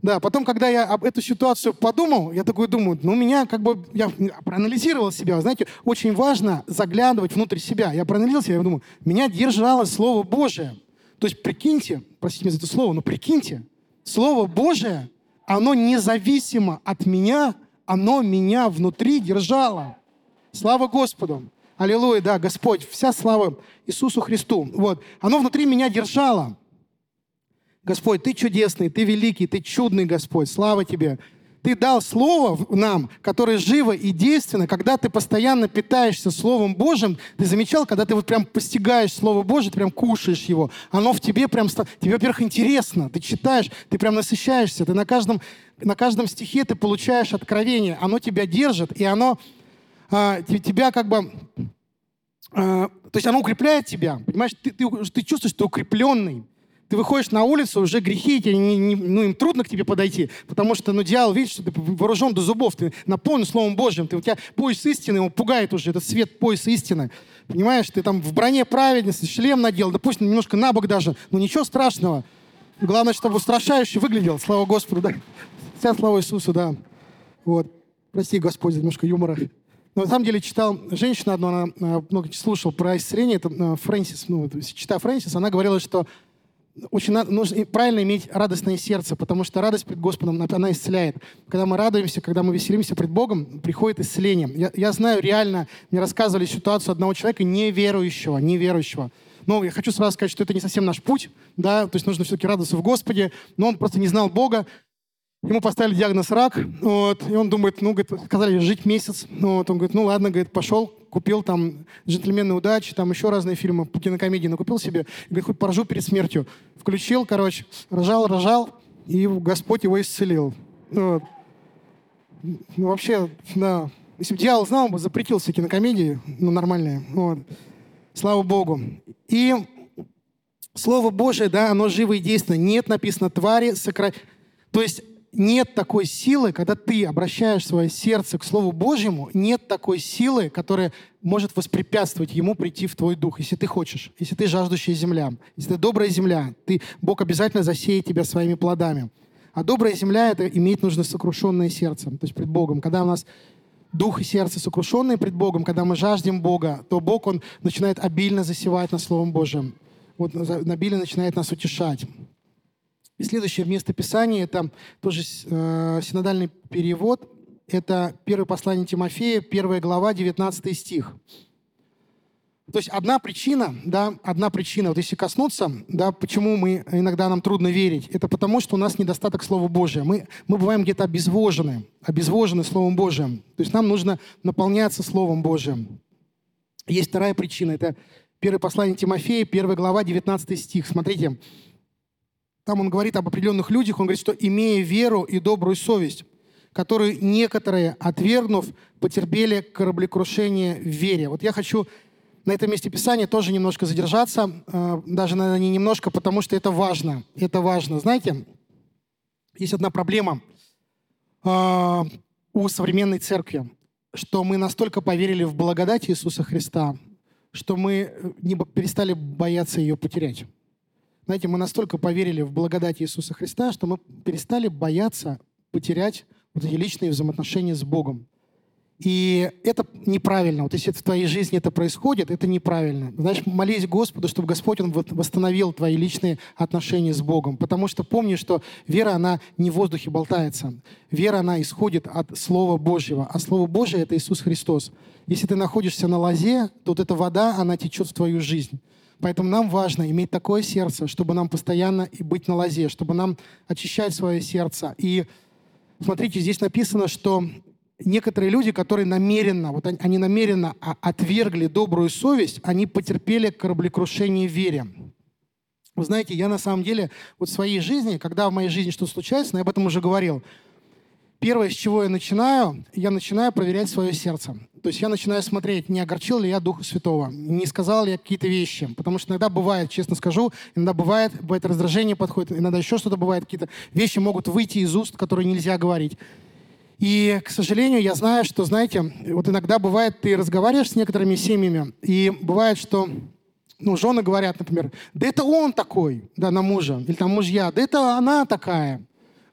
да, потом, когда я об эту ситуацию подумал, я такой думаю, ну, меня как бы, я проанализировал себя, знаете, очень важно заглядывать внутрь себя. Я проанализировал себя, я думаю, меня держало Слово Божие. То есть, прикиньте, простите меня за это слово, но прикиньте, Слово Божие, оно независимо от меня, оно меня внутри держало. Слава Господу! Аллилуйя, да, Господь, вся слава Иисусу Христу. Вот, оно внутри меня держало. Господь, Ты чудесный, Ты великий, Ты чудный, Господь, слава Тебе. Ты дал Слово нам, которое живо и действенно. Когда ты постоянно питаешься Словом Божьим, ты замечал, когда ты вот прям постигаешь Слово Божье, ты прям кушаешь его, оно в тебе прям... Тебе, во-первых, интересно, ты читаешь, ты прям насыщаешься, ты на каждом, на каждом стихе ты получаешь откровение, оно тебя держит, и оно а, тебя как бы а, то есть оно укрепляет тебя, понимаешь? Ты, ты, ты чувствуешь, что ты укрепленный. Ты выходишь на улицу, уже грехи, тебе не, не, ну, им трудно к тебе подойти, потому что ну, дьявол видит, что ты вооружен до зубов, ты наполнен Словом Божьим, ты, у тебя пояс истины, его пугает уже, этот свет пояс истины. Понимаешь, ты там в броне праведности, шлем надел, да пусть немножко на бок даже, но ничего страшного. Главное, чтобы устрашающе выглядел, слава Господу, да. Вся слава Иисусу, да. Вот. Прости, Господь, немножко юмора. Но на самом деле читал женщина одну, она много слушала про исцеление, это э, Фрэнсис, ну, читая Фрэнсис, она говорила, что очень нужно правильно иметь радостное сердце, потому что радость пред Господом, она исцеляет. Когда мы радуемся, когда мы веселимся пред Богом, приходит исцеление. Я, я знаю реально, мне рассказывали ситуацию одного человека неверующего, неверующего. Но я хочу сразу сказать, что это не совсем наш путь, да, то есть нужно все-таки радоваться в Господе, но он просто не знал Бога, Ему поставили диагноз рак, вот, и он думает, ну, говорит, сказали жить месяц. Вот, он говорит, ну ладно, говорит, пошел, купил там «Джентльмены удачи», там еще разные фильмы, кинокомедии накупил себе, говорит, хоть поржу перед смертью. Включил, короче, рожал, рожал, и Господь его исцелил. Вот. Ну, вообще, да, если бы дьявол знал, он бы запретил все кинокомедии, ну, нормальные. Вот. Слава Богу. И Слово Божие, да, оно живо и действенно. Нет написано твари, сокра... То есть нет такой силы, когда ты обращаешь свое сердце к Слову Божьему, нет такой силы, которая может воспрепятствовать ему прийти в твой дух, если ты хочешь, если ты жаждущая земля, если ты добрая земля, ты, Бог обязательно засеет тебя своими плодами. А добрая земля — это иметь нужно сокрушенное сердце, то есть пред Богом. Когда у нас дух и сердце сокрушенные пред Богом, когда мы жаждем Бога, то Бог, Он начинает обильно засевать на Словом Божьим. Вот обильно начинает нас утешать. И следующее место Писания, это тоже э, синодальный перевод, это первое послание Тимофея, первая глава, 19 стих. То есть одна причина, да, одна причина, вот если коснуться, да, почему мы иногда нам трудно верить, это потому, что у нас недостаток Слова Божия. Мы, мы бываем где-то обезвожены, обезвожены Словом Божиим. То есть нам нужно наполняться Словом Божиим. Есть вторая причина, это первое послание Тимофея, первая глава, 19 стих. Смотрите, там он говорит об определенных людях, он говорит, что имея веру и добрую совесть, которые некоторые, отвергнув, потерпели кораблекрушение в вере. Вот я хочу на этом месте Писания тоже немножко задержаться, э, даже, наверное, не немножко, потому что это важно. Это важно. Знаете, есть одна проблема э, у современной церкви, что мы настолько поверили в благодать Иисуса Христа, что мы не перестали бояться ее потерять. Знаете, мы настолько поверили в благодать Иисуса Христа, что мы перестали бояться потерять вот эти личные взаимоотношения с Богом. И это неправильно. Вот если в твоей жизни это происходит, это неправильно. Знаешь, молись Господу, чтобы Господь Он восстановил твои личные отношения с Богом. Потому что помни, что вера, она не в воздухе болтается. Вера, она исходит от Слова Божьего. А Слово Божье — это Иисус Христос. Если ты находишься на лозе, то вот эта вода, она течет в твою жизнь. Поэтому нам важно иметь такое сердце, чтобы нам постоянно и быть на лозе, чтобы нам очищать свое сердце. И смотрите, здесь написано, что некоторые люди, которые намеренно, вот они, они намеренно отвергли добрую совесть, они потерпели кораблекрушение в вере. Вы знаете, я на самом деле вот в своей жизни, когда в моей жизни что-то случается, я об этом уже говорил, первое, с чего я начинаю, я начинаю проверять свое сердце. То есть я начинаю смотреть, не огорчил ли я Духа Святого, не сказал ли я какие-то вещи. Потому что иногда бывает, честно скажу, иногда бывает, бывает раздражение подходит, иногда еще что-то бывает, какие-то вещи могут выйти из уст, которые нельзя говорить. И, к сожалению, я знаю, что, знаете, вот иногда бывает, ты разговариваешь с некоторыми семьями, и бывает, что ну, жены говорят, например, да это он такой, да, на мужа, или там мужья, да это она такая.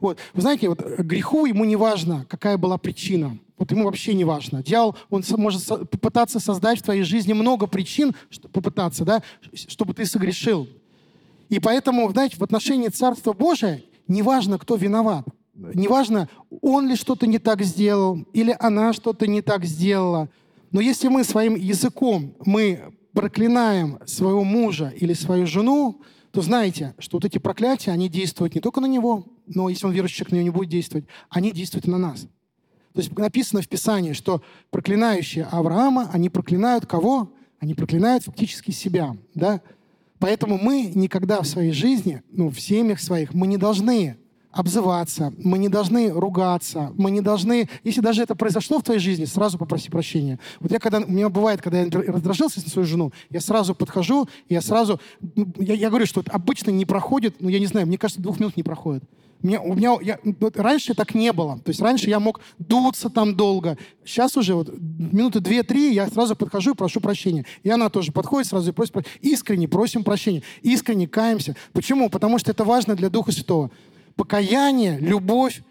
Вот. Вы знаете, вот греху ему не важно, какая была причина. Вот ему вообще не важно. Дьявол, он может попытаться создать в твоей жизни много причин, чтобы попытаться, да, чтобы ты согрешил. И поэтому, знаете, в отношении Царства Божия неважно, кто виноват. Неважно, он ли что-то не так сделал, или она что-то не так сделала. Но если мы своим языком, мы проклинаем своего мужа или свою жену, то знаете, что вот эти проклятия, они действуют не только на него, но если он верующий человек, на него не будет действовать, они действуют на нас. То есть написано в Писании, что проклинающие Авраама, они проклинают кого? Они проклинают фактически себя. Да? Поэтому мы никогда в своей жизни, ну, в семьях своих, мы не должны обзываться, мы не должны ругаться, мы не должны... Если даже это произошло в твоей жизни, сразу попроси прощения. Вот я когда... У меня бывает, когда я раздражался на свою жену, я сразу подхожу, я сразу... Я, я говорю, что обычно не проходит, ну, я не знаю, мне кажется, двух минут не проходит. Мне, у меня, я, вот раньше так не было. То есть раньше я мог дуться там долго. Сейчас уже вот минуты две-три я сразу подхожу и прошу прощения. И она тоже подходит сразу и просит прощения. Искренне просим прощения. Искренне каемся. Почему? Потому что это важно для Духа Святого. Покаяние, любовь,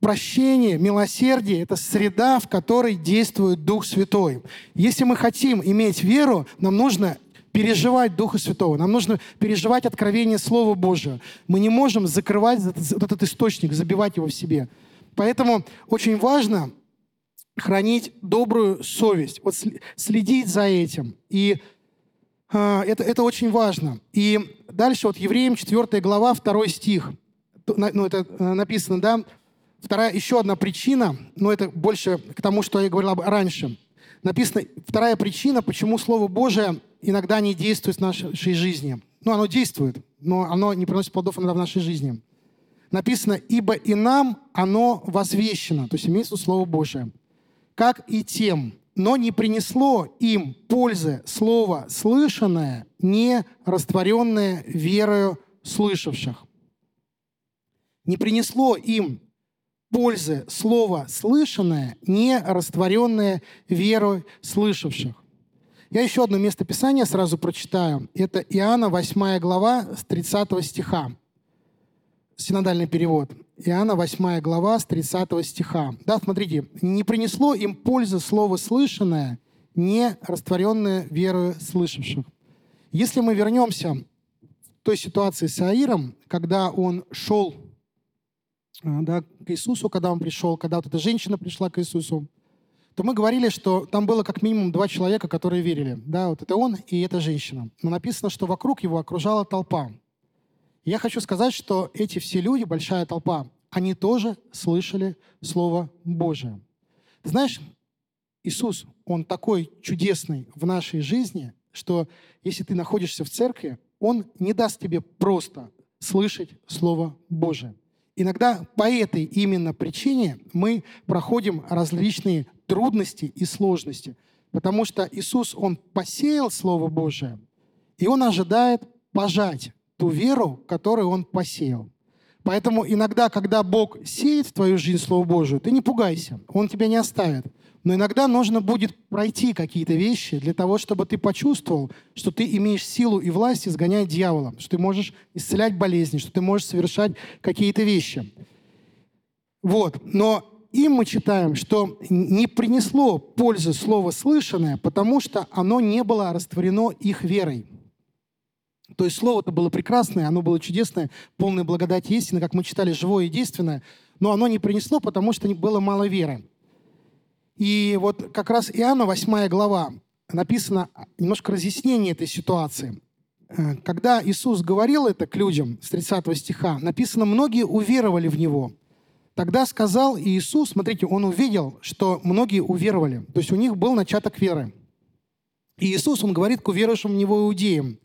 прощение, милосердие – это среда, в которой действует Дух Святой. Если мы хотим иметь веру, нам нужно переживать Духа Святого, нам нужно переживать откровение Слова Божьего. Мы не можем закрывать этот, источник, забивать его в себе. Поэтому очень важно хранить добрую совесть, вот следить за этим. И э, это, это очень важно. И дальше вот Евреям 4 глава, 2 стих. Ну, это э, написано, да? Вторая, еще одна причина, но это больше к тому, что я говорил раньше. Написано, вторая причина, почему Слово Божие иногда не действует в нашей жизни. Ну, оно действует, но оно не приносит плодов иногда в нашей жизни. Написано, ибо и нам оно возвещено, то есть имеется Слово Божие, как и тем, но не принесло им пользы Слово слышанное, не растворенное верою слышавших. Не принесло им пользы Слово слышанное, не растворенное верой слышавших. Я еще одно место Писания сразу прочитаю. Это Иоанна 8 глава с 30 стиха. Синодальный перевод. Иоанна 8 глава с 30 стиха. Да, смотрите. «Не принесло им пользы слово слышанное, не растворенное верою слышавших». Если мы вернемся к той ситуации с Аиром, когда он шел да, к Иисусу, когда он пришел, когда вот эта женщина пришла к Иисусу, то мы говорили, что там было как минимум два человека, которые верили. Да, вот это он и эта женщина. Но написано, что вокруг его окружала толпа. я хочу сказать, что эти все люди, большая толпа, они тоже слышали Слово Божие. Ты знаешь, Иисус, Он такой чудесный в нашей жизни, что если ты находишься в церкви, Он не даст тебе просто слышать Слово Божие. Иногда по этой именно причине мы проходим различные трудности и сложности. Потому что Иисус, Он посеял Слово Божие, и Он ожидает пожать ту веру, которую Он посеял. Поэтому иногда, когда Бог сеет в твою жизнь Слово Божие, ты не пугайся, Он тебя не оставит. Но иногда нужно будет пройти какие-то вещи для того, чтобы ты почувствовал, что ты имеешь силу и власть изгонять дьявола, что ты можешь исцелять болезни, что ты можешь совершать какие-то вещи. Вот. Но им мы читаем, что не принесло пользы слово слышанное, потому что оно не было растворено их верой. То есть слово-то было прекрасное, оно было чудесное, полное благодати истины, как мы читали, живое и действенное, но оно не принесло, потому что было мало веры. И вот как раз Иоанна, 8 глава, написано немножко разъяснение этой ситуации. Э, когда Иисус говорил это к людям с 30 стиха, написано, многие уверовали в Него – Тогда сказал Иисус, смотрите, он увидел, что многие уверовали. То есть у них был начаток веры. И Иисус, он говорит к уверовавшим в Него иудеям,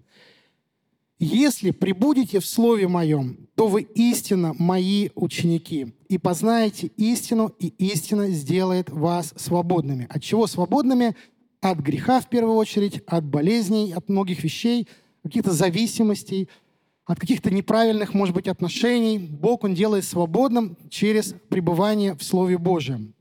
«Если прибудете в Слове Моем, то вы истинно Мои ученики, и познаете истину, и истина сделает вас свободными». От чего свободными? От греха в первую очередь, от болезней, от многих вещей, каких-то зависимостей – от каких-то неправильных, может быть, отношений. Бог, Он делает свободным через пребывание в Слове Божьем.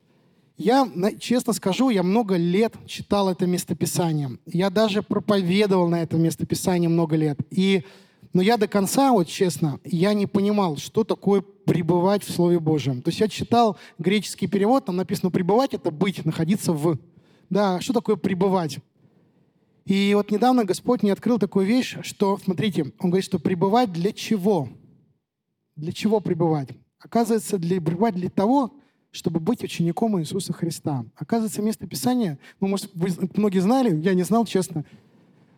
Я, честно скажу, я много лет читал это местописание. Я даже проповедовал на это местописание много лет. И, но я до конца, вот честно, я не понимал, что такое пребывать в Слове Божьем. То есть я читал греческий перевод, там написано «пребывать» — это быть, находиться в. Да, что такое пребывать? И вот недавно Господь мне открыл такую вещь, что, смотрите, Он говорит, что пребывать для чего? Для чего пребывать? Оказывается, для, пребывать для того, чтобы быть учеником Иисуса Христа. Оказывается, место Писания, ну, может, вы многие знали, я не знал, честно.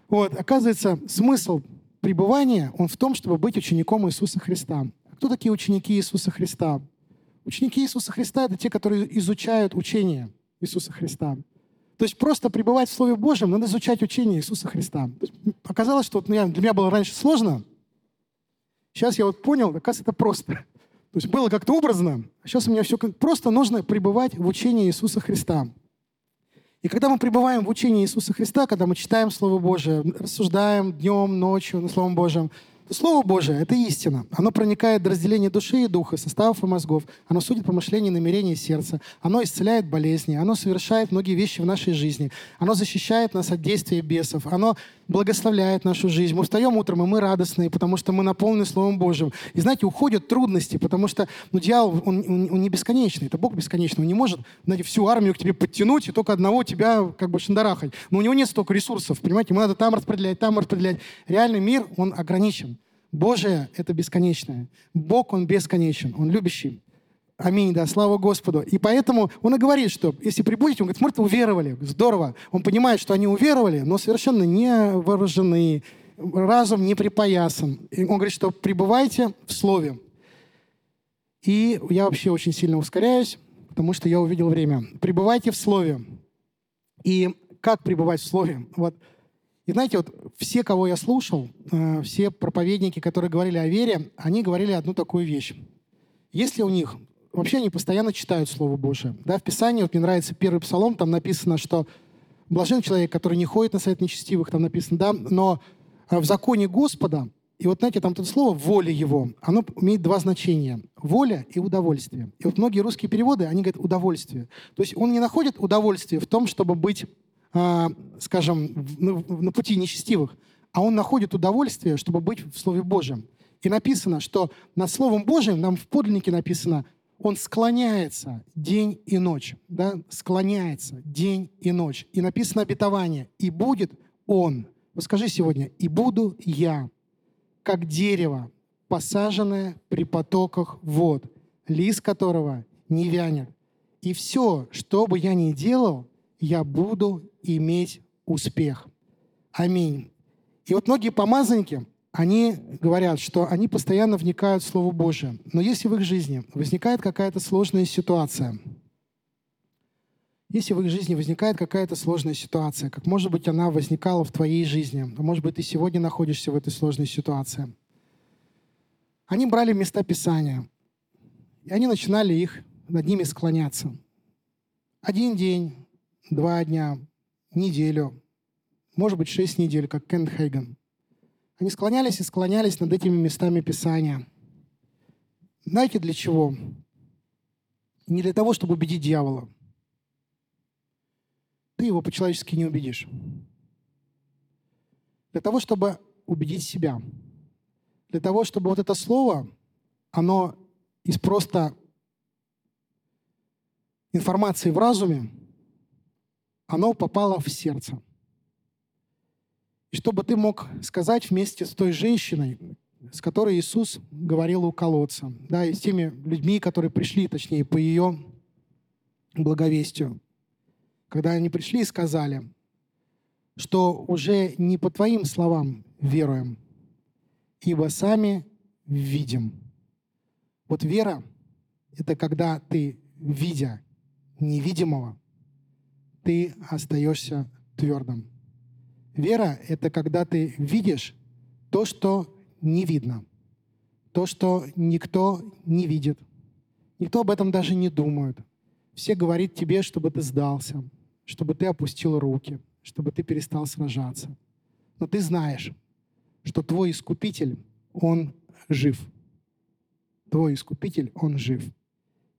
Вот, оказывается, смысл пребывания, он в том, чтобы быть учеником Иисуса Христа. кто такие ученики Иисуса Христа? Ученики Иисуса Христа — это те, которые изучают учение Иисуса Христа. То есть просто пребывать в Слове Божьем, надо изучать учение Иисуса Христа. оказалось, что вот для меня было раньше сложно. Сейчас я вот понял, оказывается, это просто. То есть было как-то образно, а сейчас у меня все просто нужно пребывать в учении Иисуса Христа. И когда мы пребываем в учении Иисуса Христа, когда мы читаем Слово Божие, рассуждаем днем, ночью на Словом Божьем, Слово Божие — это истина. Оно проникает до разделения души и духа, составов и мозгов. Оно судит помышления и намерения сердца. Оно исцеляет болезни. Оно совершает многие вещи в нашей жизни. Оно защищает нас от действия бесов. Оно благословляет нашу жизнь. Мы встаем утром, и мы радостные, потому что мы наполнены Словом Божьим. И знаете, уходят трудности, потому что ну, дьявол, он, он, он не бесконечный. Это Бог бесконечный. Он не может знаете, всю армию к тебе подтянуть и только одного тебя как бы шандарахать. Но у него нет столько ресурсов, понимаете? Ему надо там распределять, там распределять. Реальный мир, он ограничен. Божие — это бесконечное. Бог, Он бесконечен, Он любящий. Аминь, да, слава Господу. И поэтому он и говорит, что если прибудете, он говорит, смотрите, уверовали, здорово. Он понимает, что они уверовали, но совершенно не вооружены, разум не припоясан. И он говорит, что пребывайте в Слове. И я вообще очень сильно ускоряюсь, потому что я увидел время. Пребывайте в Слове. И как пребывать в Слове? Вот и знаете, вот все, кого я слушал, э, все проповедники, которые говорили о вере, они говорили одну такую вещь. Если у них... Вообще они постоянно читают Слово Божие. Да, в Писании, вот мне нравится первый псалом, там написано, что блажен человек, который не ходит на совет нечестивых, там написано, да, но э, в законе Господа, и вот знаете, там это слово «воля его», оно имеет два значения. Воля и удовольствие. И вот многие русские переводы, они говорят «удовольствие». То есть он не находит удовольствие в том, чтобы быть скажем, на пути нечестивых, а он находит удовольствие, чтобы быть в Слове Божьем. И написано, что над Словом Божьим, нам в подлиннике написано, он склоняется день и ночь. Да? Склоняется день и ночь. И написано обетование. И будет он. Вот скажи сегодня, и буду я, как дерево, посаженное при потоках вод, лист которого не вянет. И все, что бы я ни делал, я буду иметь успех. Аминь. И вот многие помазанники, они говорят, что они постоянно вникают в Слово Божие. Но если в их жизни возникает какая-то сложная ситуация, если в их жизни возникает какая-то сложная ситуация, как может быть она возникала в твоей жизни, а может быть ты сегодня находишься в этой сложной ситуации, они брали места Писания, и они начинали их над ними склоняться. Один день, два дня, неделю, может быть, шесть недель, как Кен Хейган. Они склонялись и склонялись над этими местами Писания. Знаете, для чего? Не для того, чтобы убедить дьявола. Ты его по-человечески не убедишь. Для того, чтобы убедить себя. Для того, чтобы вот это слово, оно из просто информации в разуме оно попало в сердце. И чтобы ты мог сказать вместе с той женщиной, с которой Иисус говорил у колодца, да, и с теми людьми, которые пришли, точнее, по ее благовестию, когда они пришли и сказали, что уже не по твоим словам веруем, ибо сами видим. Вот вера — это когда ты, видя невидимого, ты остаешься твердым. Вера — это когда ты видишь то, что не видно, то, что никто не видит. Никто об этом даже не думает. Все говорят тебе, чтобы ты сдался, чтобы ты опустил руки, чтобы ты перестал сражаться. Но ты знаешь, что твой искупитель, он жив. Твой искупитель, он жив.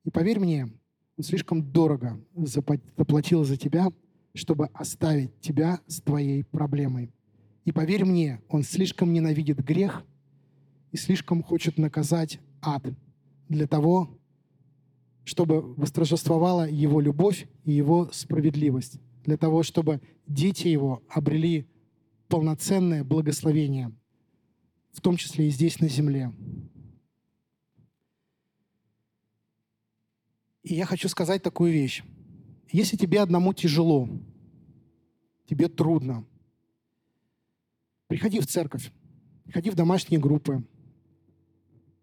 И поверь мне, он слишком дорого заплатил за тебя, чтобы оставить тебя с твоей проблемой. И поверь мне, он слишком ненавидит грех и слишком хочет наказать ад для того, чтобы восторжествовала его любовь и его справедливость, для того, чтобы дети его обрели полноценное благословение, в том числе и здесь на земле. И я хочу сказать такую вещь. Если тебе одному тяжело, тебе трудно, приходи в церковь, приходи в домашние группы,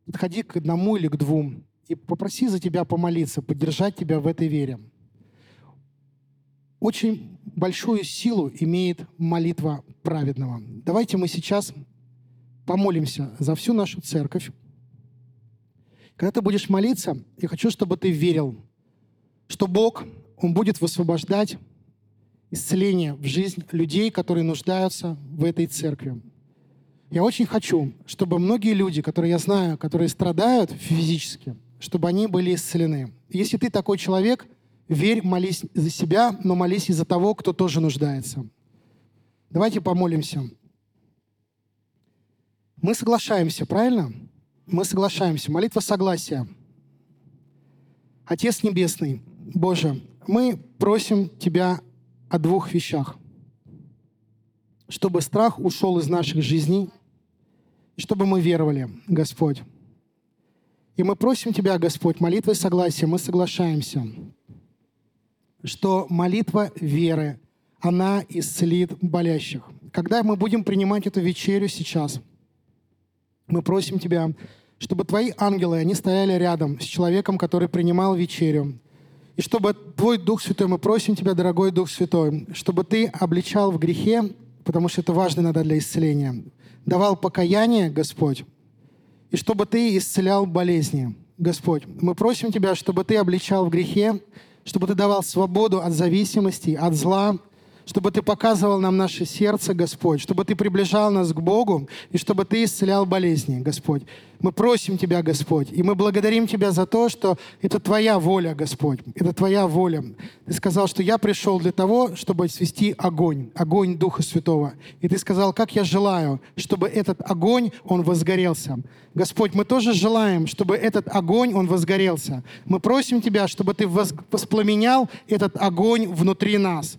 подходи к одному или к двум и попроси за тебя помолиться, поддержать тебя в этой вере. Очень большую силу имеет молитва праведного. Давайте мы сейчас помолимся за всю нашу церковь. Когда ты будешь молиться, я хочу, чтобы ты верил, что Бог, Он будет высвобождать исцеление в жизнь людей, которые нуждаются в этой церкви. Я очень хочу, чтобы многие люди, которые я знаю, которые страдают физически, чтобы они были исцелены. Если ты такой человек, верь, молись за себя, но молись и за того, кто тоже нуждается. Давайте помолимся. Мы соглашаемся, правильно? Мы соглашаемся. Молитва согласия. Отец Небесный, Боже, мы просим Тебя о двух вещах. Чтобы страх ушел из наших жизней, чтобы мы веровали, Господь. И мы просим Тебя, Господь, молитвой согласия, мы соглашаемся, что молитва веры, она исцелит болящих. Когда мы будем принимать эту вечерю сейчас, мы просим Тебя, чтобы Твои ангелы, они стояли рядом с человеком, который принимал вечерю, и чтобы Твой Дух Святой, мы просим Тебя, дорогой Дух Святой, чтобы Ты обличал в грехе, потому что это важно иногда для исцеления, давал покаяние, Господь, и чтобы Ты исцелял болезни. Господь, мы просим Тебя, чтобы Ты обличал в грехе, чтобы Ты давал свободу от зависимости, от зла, чтобы Ты показывал нам наше сердце, Господь, чтобы Ты приближал нас к Богу и чтобы Ты исцелял болезни, Господь. Мы просим Тебя, Господь, и мы благодарим Тебя за то, что это Твоя воля, Господь, это Твоя воля. Ты сказал, что я пришел для того, чтобы свести огонь, огонь Духа Святого. И Ты сказал, как я желаю, чтобы этот огонь, он возгорелся. Господь, мы тоже желаем, чтобы этот огонь, он возгорелся. Мы просим Тебя, чтобы Ты воспламенял этот огонь внутри нас